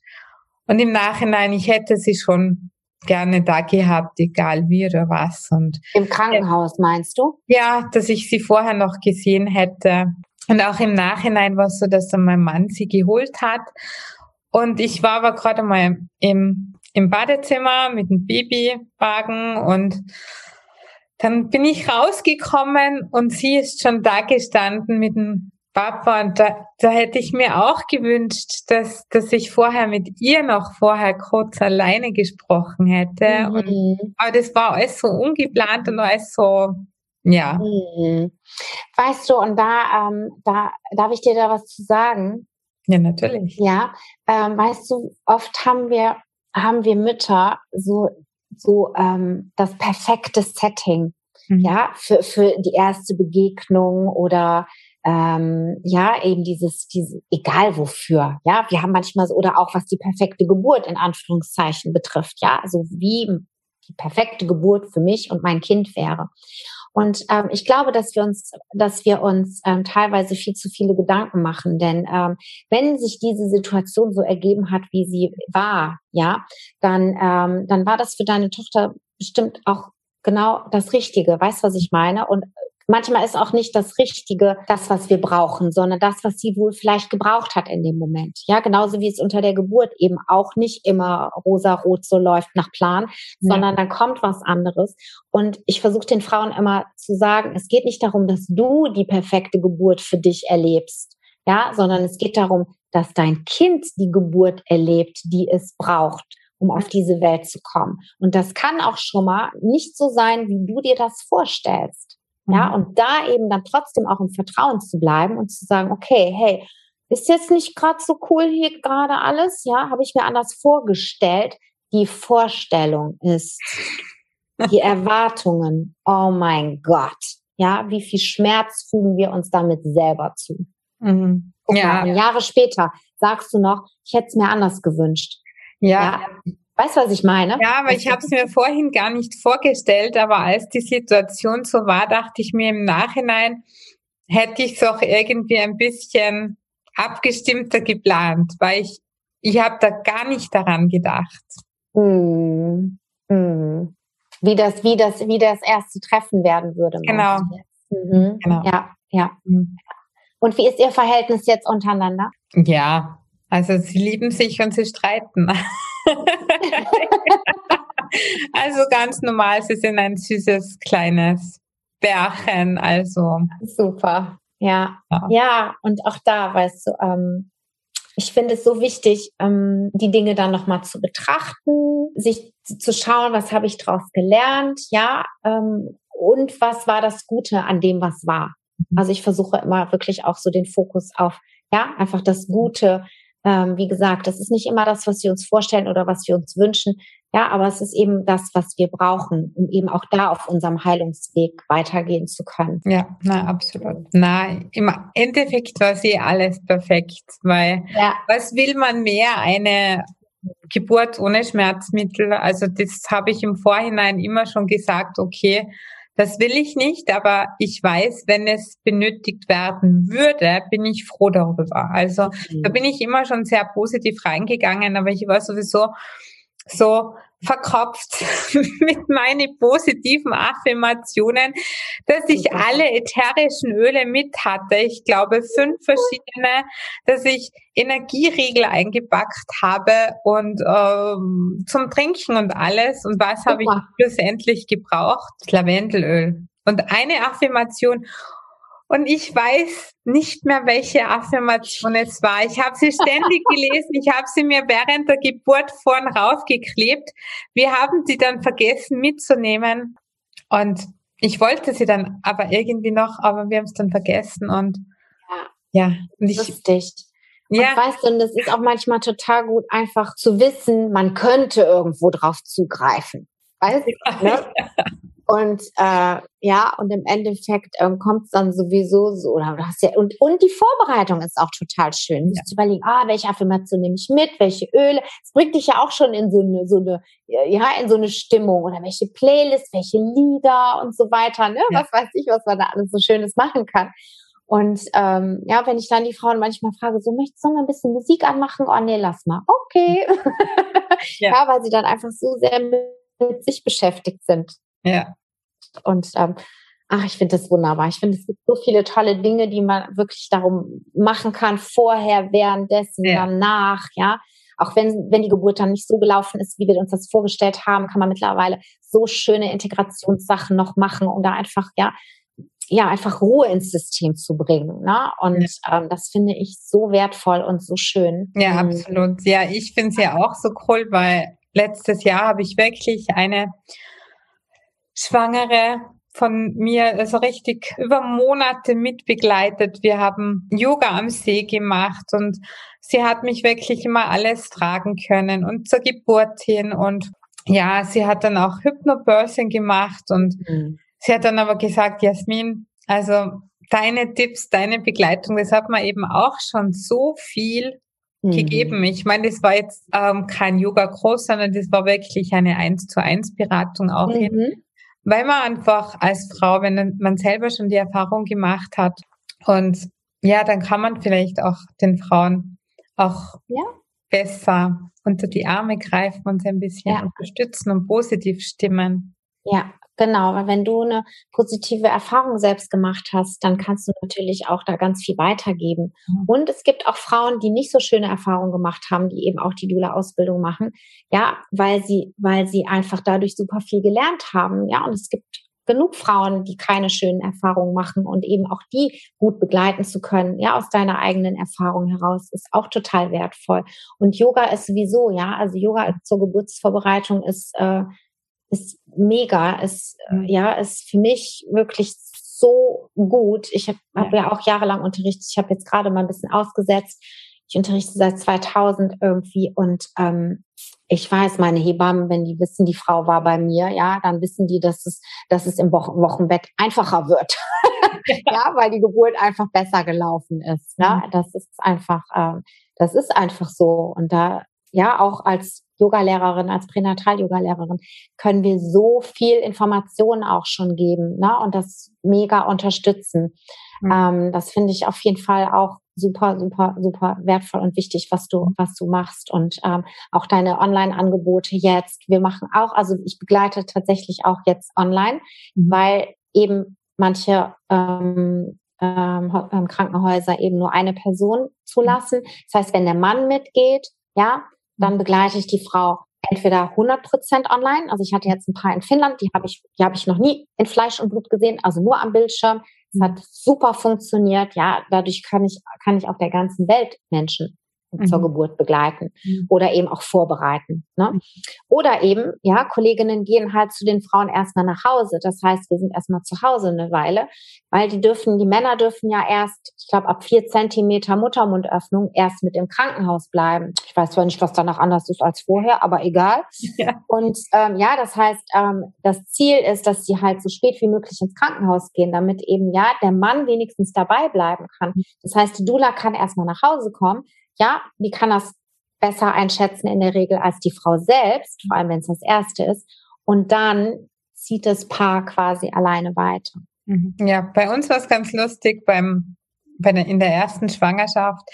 Und im Nachhinein, ich hätte sie schon gerne da gehabt, egal wie oder was. Und Im Krankenhaus meinst du? Ja, dass ich sie vorher noch gesehen hätte. Und auch im Nachhinein war es so, dass dann mein Mann sie geholt hat. Und ich war aber gerade mal im, im Badezimmer mit dem Babywagen und dann bin ich rausgekommen und sie ist schon da gestanden mit dem Papa und da, da hätte ich mir auch gewünscht, dass, dass ich vorher mit ihr noch vorher kurz alleine gesprochen hätte. Mhm. Und, aber das war alles so ungeplant und alles so, ja. Mhm. Weißt du, und da, ähm, da darf ich dir da was zu sagen. Ja, natürlich. Ja, ähm, weißt du, oft haben wir haben wir Mütter so so ähm, das perfekte Setting, mhm. ja, für, für die erste Begegnung oder ähm, ja, eben dieses, dieses, egal wofür, ja, wir haben manchmal so, oder auch was die perfekte Geburt in Anführungszeichen betrifft, ja, also wie die perfekte Geburt für mich und mein Kind wäre. Und ähm, ich glaube, dass wir uns, dass wir uns ähm, teilweise viel zu viele Gedanken machen, denn ähm, wenn sich diese Situation so ergeben hat, wie sie war, ja, dann ähm, dann war das für deine Tochter bestimmt auch genau das Richtige. Weißt was ich meine? Und manchmal ist auch nicht das Richtige das, was wir brauchen, sondern das, was sie wohl vielleicht gebraucht hat in dem Moment. Ja, genauso wie es unter der Geburt eben auch nicht immer rosa-rot so läuft nach Plan, ja. sondern dann kommt was anderes. Und ich versuche den Frauen immer zu sagen, es geht nicht darum, dass du die perfekte Geburt für dich erlebst, ja, sondern es geht darum, dass dein Kind die Geburt erlebt, die es braucht um auf diese Welt zu kommen. Und das kann auch schon mal nicht so sein, wie du dir das vorstellst. Ja, mhm. und da eben dann trotzdem auch im Vertrauen zu bleiben und zu sagen, okay, hey, ist jetzt nicht gerade so cool hier gerade alles, ja, habe ich mir anders vorgestellt. Die Vorstellung ist, die Erwartungen, oh mein Gott, ja, wie viel Schmerz fügen wir uns damit selber zu. Mhm. ja, mal, Jahre später sagst du noch, ich hätte es mir anders gewünscht. Ja. ja. Weißt du, was ich meine? Ja, aber ich habe es mir vorhin gar nicht vorgestellt, aber als die Situation so war, dachte ich mir im Nachhinein, hätte ich es auch irgendwie ein bisschen abgestimmter geplant, weil ich, ich habe da gar nicht daran gedacht. Hm. Hm. Wie das, wie das, wie das erste Treffen werden würde. Genau. Mhm. genau. Ja, ja. Mhm. Und wie ist Ihr Verhältnis jetzt untereinander? Ja, also sie lieben sich und sie streiten. also ganz normal, sie sind ein süßes kleines Bärchen, also. Super. Ja. ja, ja, und auch da, weißt du, ähm, ich finde es so wichtig, ähm, die Dinge dann nochmal zu betrachten, sich zu schauen, was habe ich daraus gelernt, ja, ähm, und was war das Gute an dem, was war. Mhm. Also ich versuche immer wirklich auch so den Fokus auf, ja, einfach das Gute ähm, wie gesagt, das ist nicht immer das, was wir uns vorstellen oder was wir uns wünschen. Ja, aber es ist eben das, was wir brauchen, um eben auch da auf unserem Heilungsweg weitergehen zu können. Ja, na, absolut. Na, im Endeffekt war sie alles perfekt, weil ja. was will man mehr? Eine Geburt ohne Schmerzmittel. Also das habe ich im Vorhinein immer schon gesagt, okay, das will ich nicht, aber ich weiß, wenn es benötigt werden würde, bin ich froh darüber. Also mhm. da bin ich immer schon sehr positiv reingegangen, aber ich war sowieso so verkopft mit meinen positiven Affirmationen, dass ich alle ätherischen Öle mit hatte. Ich glaube fünf verschiedene, dass ich Energieriegel eingepackt habe und ähm, zum Trinken und alles. Und was habe ich schlussendlich gebraucht? Lavendelöl. Und eine Affirmation. Und ich weiß nicht mehr, welche Affirmation es war. Ich habe sie ständig gelesen. Ich habe sie mir während der Geburt vorn raufgeklebt. Wir haben sie dann vergessen mitzunehmen. Und ich wollte sie dann aber irgendwie noch, aber wir haben es dann vergessen. Und ja, ja und ich, lustig. Ja. Und weißt du, und das ist auch manchmal total gut, einfach zu wissen, man könnte irgendwo drauf zugreifen. Weißt du? Ne? Und äh, ja, und im Endeffekt ähm, kommt es dann sowieso so, oder du hast ja, und, und die Vorbereitung ist auch total schön. Ja. Zu überlegen, ah, welche Affirmation nehme ich mit, welche Öle. Es bringt dich ja auch schon in so eine, so eine, ja, in so eine Stimmung oder welche Playlist, welche Lieder und so weiter, ne? Ja. Was weiß ich, was man da alles so Schönes machen kann. Und ähm, ja, wenn ich dann die Frauen manchmal frage, so möchtest du mal ein bisschen Musik anmachen? Oh nee, lass mal. Okay. ja. ja, weil sie dann einfach so sehr mit sich beschäftigt sind. Ja. Und ähm, ach, ich finde das wunderbar. Ich finde, es gibt so viele tolle Dinge, die man wirklich darum machen kann, vorher, währenddessen, ja. danach, ja. Auch wenn, wenn die Geburt dann nicht so gelaufen ist, wie wir uns das vorgestellt haben, kann man mittlerweile so schöne Integrationssachen noch machen, um da einfach, ja, ja, einfach Ruhe ins System zu bringen. Ne? Und ja. ähm, das finde ich so wertvoll und so schön. Ja, mhm. absolut. Ja, ich finde es ja auch so cool, weil letztes Jahr habe ich wirklich eine Schwangere von mir also richtig über Monate mitbegleitet. Wir haben Yoga am See gemacht und sie hat mich wirklich immer alles tragen können und zur Geburt hin und ja, sie hat dann auch Hypnobirthing gemacht und mhm. sie hat dann aber gesagt, Jasmin, also deine Tipps, deine Begleitung, das hat mir eben auch schon so viel mhm. gegeben. Ich meine, das war jetzt ähm, kein Yoga-Kurs, sondern das war wirklich eine eins zu eins Beratung auch mhm. hin weil man einfach als Frau, wenn man selber schon die Erfahrung gemacht hat und ja, dann kann man vielleicht auch den Frauen auch ja. besser unter die Arme greifen und sie ein bisschen ja. unterstützen und positiv stimmen. Ja, Genau, weil wenn du eine positive Erfahrung selbst gemacht hast, dann kannst du natürlich auch da ganz viel weitergeben. Mhm. Und es gibt auch Frauen, die nicht so schöne Erfahrungen gemacht haben, die eben auch die Dula-Ausbildung machen. Ja, weil sie, weil sie einfach dadurch super viel gelernt haben. Ja, und es gibt genug Frauen, die keine schönen Erfahrungen machen und eben auch die gut begleiten zu können, ja, aus deiner eigenen Erfahrung heraus, ist auch total wertvoll. Und Yoga ist sowieso, ja, also Yoga zur Geburtsvorbereitung ist äh, ist mega, ist, äh, ja, ist für mich wirklich so gut. Ich habe hab ja. ja auch jahrelang unterrichtet. Ich habe jetzt gerade mal ein bisschen ausgesetzt. Ich unterrichte seit 2000 irgendwie und ähm, ich weiß, meine Hebammen, wenn die wissen, die Frau war bei mir, ja, dann wissen die, dass es, dass es im Wochen Wochenbett einfacher wird. ja, weil die Geburt einfach besser gelaufen ist. Ne? Mhm. Das ist einfach, ähm, das ist einfach so. Und da, ja, auch als Yogalehrerin, als Pränatal-Yogalehrerin können wir so viel Informationen auch schon geben ne? und das mega unterstützen. Mhm. Ähm, das finde ich auf jeden Fall auch super, super, super wertvoll und wichtig, was du, was du machst und ähm, auch deine Online-Angebote jetzt. Wir machen auch, also ich begleite tatsächlich auch jetzt online, mhm. weil eben manche ähm, ähm, ähm Krankenhäuser eben nur eine Person zulassen. Das heißt, wenn der Mann mitgeht, ja, dann mhm. begleite ich die Frau entweder 100 Prozent online. Also ich hatte jetzt ein paar in Finnland, die habe ich, die habe ich noch nie in Fleisch und Blut gesehen, also nur am Bildschirm. Es hat super funktioniert. Ja, dadurch kann ich, kann ich auf der ganzen Welt Menschen mhm. zur Geburt begleiten mhm. oder eben auch vorbereiten. Ne? Mhm. Oder eben, ja, Kolleginnen gehen halt zu den Frauen erstmal nach Hause. Das heißt, wir sind erstmal zu Hause eine Weile, weil die dürfen, die Männer dürfen ja erst, ich glaube, ab vier Zentimeter Muttermundöffnung erst mit im Krankenhaus bleiben. Ich weiß zwar nicht, was danach anders ist als vorher, aber egal. Ja. Und ähm, ja, das heißt, ähm, das Ziel ist, dass sie halt so spät wie möglich ins Krankenhaus gehen, damit eben ja der Mann wenigstens dabei bleiben kann. Das heißt, die Dula kann erstmal nach Hause kommen, ja, die kann das besser einschätzen in der Regel als die Frau selbst, vor allem wenn es das erste ist. Und dann zieht das Paar quasi alleine weiter. Mhm. Ja, bei uns war es ganz lustig beim, bei der, in der ersten Schwangerschaft.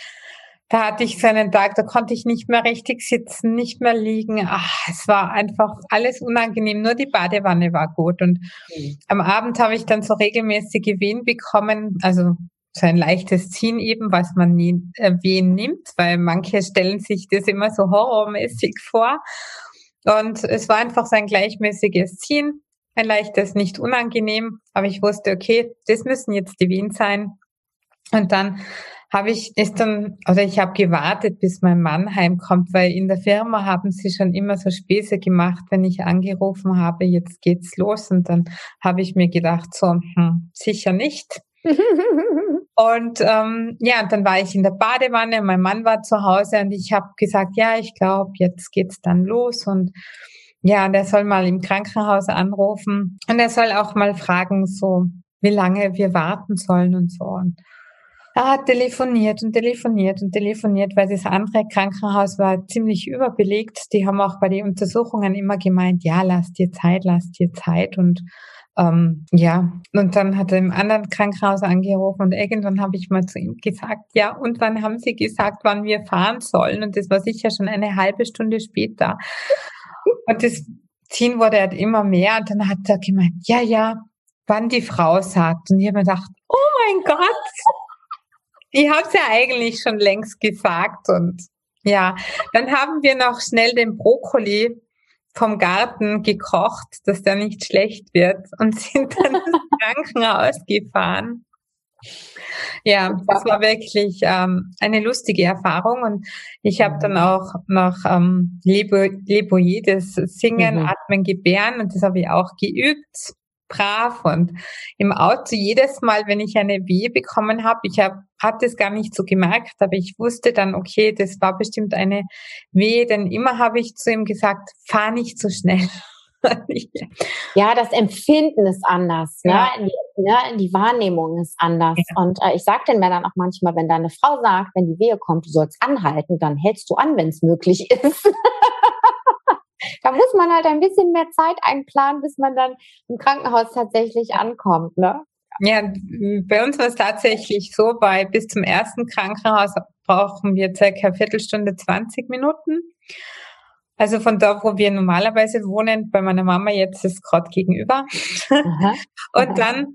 Da hatte ich so einen Tag, da konnte ich nicht mehr richtig sitzen, nicht mehr liegen. Ach, es war einfach alles unangenehm. Nur die Badewanne war gut. Und mhm. am Abend habe ich dann so regelmäßige Wehen bekommen. Also so ein leichtes Ziehen eben, was man nie erwähnen nimmt, weil manche stellen sich das immer so horrormäßig vor. Und es war einfach so ein gleichmäßiges Ziehen, ein leichtes, nicht unangenehm, aber ich wusste, okay, das müssen jetzt die Wehen sein. Und dann habe ich ist dann, oder ich habe gewartet, bis mein Mann heimkommt, weil in der Firma haben sie schon immer so Späße gemacht, wenn ich angerufen habe, jetzt geht's los. Und dann habe ich mir gedacht, so, hm, sicher nicht. Und ähm, ja, dann war ich in der Badewanne, mein Mann war zu Hause und ich habe gesagt, ja, ich glaube, jetzt geht's dann los und ja, der soll mal im Krankenhaus anrufen und er soll auch mal fragen, so wie lange wir warten sollen und so. Und er hat telefoniert und telefoniert und telefoniert, weil das andere Krankenhaus war ziemlich überbelegt. Die haben auch bei den Untersuchungen immer gemeint, ja, lass dir Zeit, lass dir Zeit und ähm, ja, und dann hat er im anderen Krankenhaus angerufen und irgendwann habe ich mal zu ihm gesagt, ja, und wann haben Sie gesagt, wann wir fahren sollen? Und das war sicher schon eine halbe Stunde später. Und das Ziehen wurde halt immer mehr und dann hat er gemeint, ja, ja, wann die Frau sagt. Und ich habe mir gedacht, oh mein Gott, ich habe es ja eigentlich schon längst gesagt. Und ja, dann haben wir noch schnell den Brokkoli vom Garten gekocht, dass der nicht schlecht wird und sind dann ins Krankenhaus gefahren. Ja, das war wirklich ähm, eine lustige Erfahrung und ich habe dann auch noch ähm, Lebo, Leboye, das Singen, mhm. Atmen, Gebären und das habe ich auch geübt brav und im Auto jedes Mal, wenn ich eine Wehe bekommen habe, ich habe hatte es gar nicht so gemerkt, aber ich wusste dann, okay, das war bestimmt eine Wehe, denn immer habe ich zu ihm gesagt, fahr nicht so schnell. ja, das Empfinden ist anders, ne? ja. ne? Die, ne? Die Wahrnehmung ist anders. Ja. Und äh, ich sage den Männern auch manchmal, wenn deine Frau sagt, wenn die Wehe kommt, du sollst anhalten, dann hältst du an, wenn es möglich ist. da muss man halt ein bisschen mehr Zeit einplanen, bis man dann im Krankenhaus tatsächlich ankommt, ne? Ja, bei uns war es tatsächlich so, bei bis zum ersten Krankenhaus brauchen wir circa Viertelstunde, 20 Minuten. Also von da, wo wir normalerweise wohnen, bei meiner Mama jetzt ist gerade gegenüber. Aha. Und dann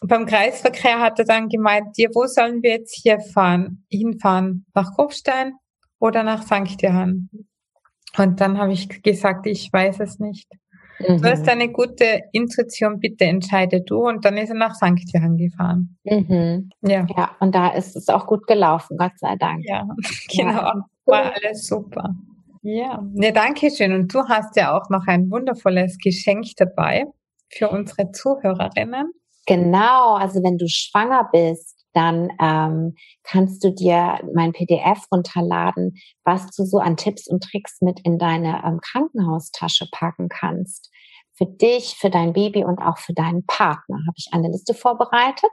beim Kreisverkehr hat er dann gemeint, ja, wo sollen wir jetzt hier fahren? Hinfahren? Nach Kufstein oder nach St. Johann? Und dann habe ich gesagt, ich weiß es nicht. Mhm. Du hast eine gute Intuition, bitte entscheide du. Und dann ist er nach St. Johann gefahren. Mhm. Ja. ja, und da ist es auch gut gelaufen, Gott sei Dank. Ja, genau. Ja. War alles super. Ja, ne, danke schön. Und du hast ja auch noch ein wundervolles Geschenk dabei für unsere Zuhörerinnen. Genau, also wenn du schwanger bist, dann ähm, kannst du dir mein PDF runterladen, was du so an Tipps und Tricks mit in deine ähm, Krankenhaustasche packen kannst. Für dich, für dein Baby und auch für deinen Partner habe ich eine Liste vorbereitet.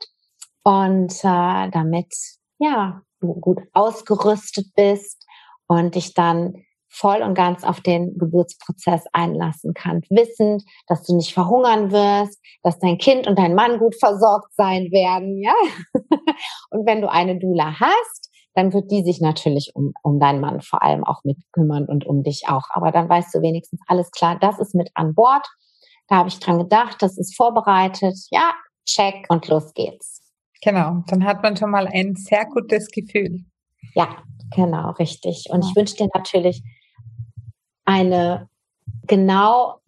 Und äh, damit ja, du gut ausgerüstet bist und dich dann voll und ganz auf den Geburtsprozess einlassen kannst, wissend, dass du nicht verhungern wirst, dass dein Kind und dein Mann gut versorgt sein werden, ja. und wenn du eine Dula hast, dann wird die sich natürlich um, um deinen Mann vor allem auch mit kümmern und um dich auch. Aber dann weißt du wenigstens alles klar, das ist mit an Bord. Da habe ich dran gedacht, das ist vorbereitet. Ja, check und los geht's. Genau, dann hat man schon mal ein sehr gutes Gefühl. Ja, genau, richtig. Und ja. ich wünsche dir natürlich eine genau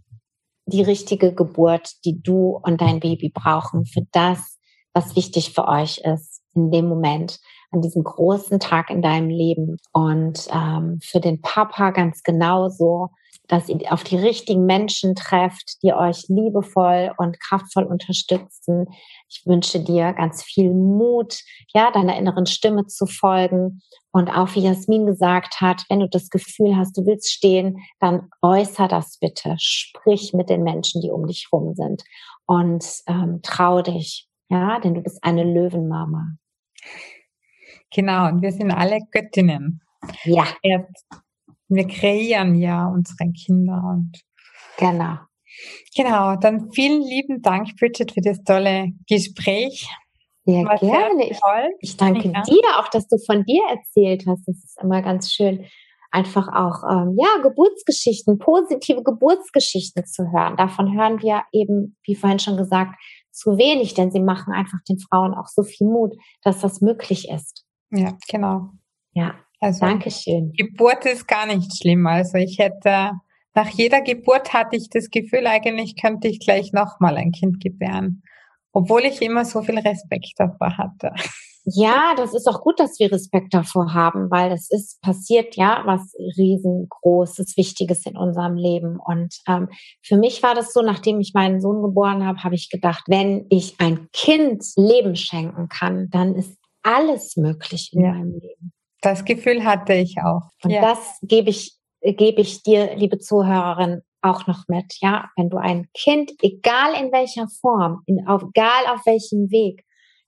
die richtige Geburt, die du und dein Baby brauchen für das, was wichtig für euch ist in dem Moment, an diesem großen Tag in deinem Leben. Und ähm, für den Papa ganz genauso, dass ihr auf die richtigen Menschen trefft, die euch liebevoll und kraftvoll unterstützen. Ich wünsche dir ganz viel Mut, ja, deiner inneren Stimme zu folgen. Und auch wie Jasmin gesagt hat, wenn du das Gefühl hast, du willst stehen, dann äußer das bitte. Sprich mit den Menschen, die um dich rum sind. Und ähm, trau dich, ja, denn du bist eine Löwenmama. Genau, und wir sind alle Göttinnen. Ja wir kreieren ja unsere Kinder und genau. Genau, dann vielen lieben Dank, Bridget, für das tolle Gespräch. Sehr War gerne. Ich, ich, danke ja. dir auch, dass du von dir erzählt hast. Das ist immer ganz schön, einfach auch ähm, ja Geburtsgeschichten, positive Geburtsgeschichten zu hören. Davon hören wir eben, wie vorhin schon gesagt, zu wenig, denn sie machen einfach den Frauen auch so viel Mut, dass das möglich ist. Ja, genau. Ja, also Dankeschön. Geburt ist gar nicht schlimm. Also ich hätte, nach jeder Geburt hatte ich das Gefühl, eigentlich könnte ich gleich nochmal ein Kind gebären. Obwohl ich immer so viel Respekt davor hatte. Ja, das ist auch gut, dass wir Respekt davor haben, weil es ist passiert ja was riesengroßes, Wichtiges in unserem Leben. Und ähm, für mich war das so, nachdem ich meinen Sohn geboren habe, habe ich gedacht, wenn ich ein Kind Leben schenken kann, dann ist alles möglich in ja. meinem Leben. Das Gefühl hatte ich auch. Und ja. das gebe ich, gebe ich dir, liebe Zuhörerin, auch noch mit. Ja, wenn du ein Kind, egal in welcher Form, in, auf, egal auf welchem Weg,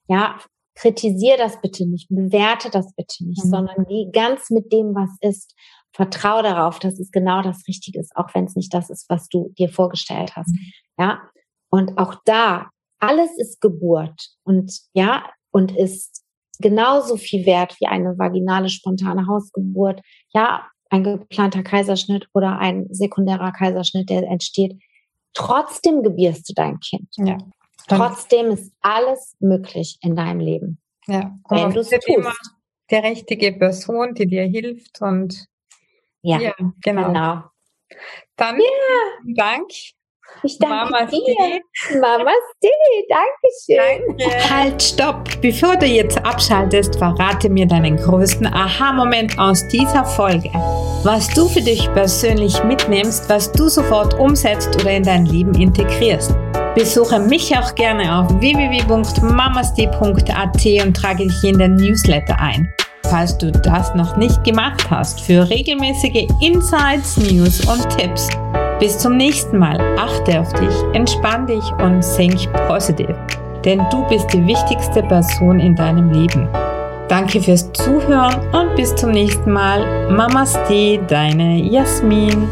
ja, kritisier das bitte nicht, bewerte das bitte nicht, mhm. sondern geh ganz mit dem, was ist. Vertrau darauf, dass es genau das Richtige ist, auch wenn es nicht das ist, was du dir vorgestellt hast. Mhm. Ja, und auch da, alles ist Geburt und ja, und ist genauso viel wert wie eine vaginale spontane Hausgeburt. Ja, ein geplanter Kaiserschnitt oder ein sekundärer Kaiserschnitt, der entsteht. Trotzdem gebierst du dein Kind. Ja. Trotzdem ist alles möglich in deinem Leben. Ja. Wenn du es tust. Der richtige Person, die dir hilft und ja, ja genau. genau. Dann ja. Dank ich danke Mama dir. Mama Dankeschön. Danke. Halt, stopp. Bevor du jetzt abschaltest, verrate mir deinen größten Aha-Moment aus dieser Folge. Was du für dich persönlich mitnimmst, was du sofort umsetzt oder in dein Leben integrierst. Besuche mich auch gerne auf www.mamasti.at und trage dich in den Newsletter ein. Falls du das noch nicht gemacht hast, für regelmäßige Insights, News und Tipps bis zum nächsten Mal. Achte auf dich, entspann dich und think positiv. Denn du bist die wichtigste Person in deinem Leben. Danke fürs Zuhören und bis zum nächsten Mal. Mamaste, deine Jasmin.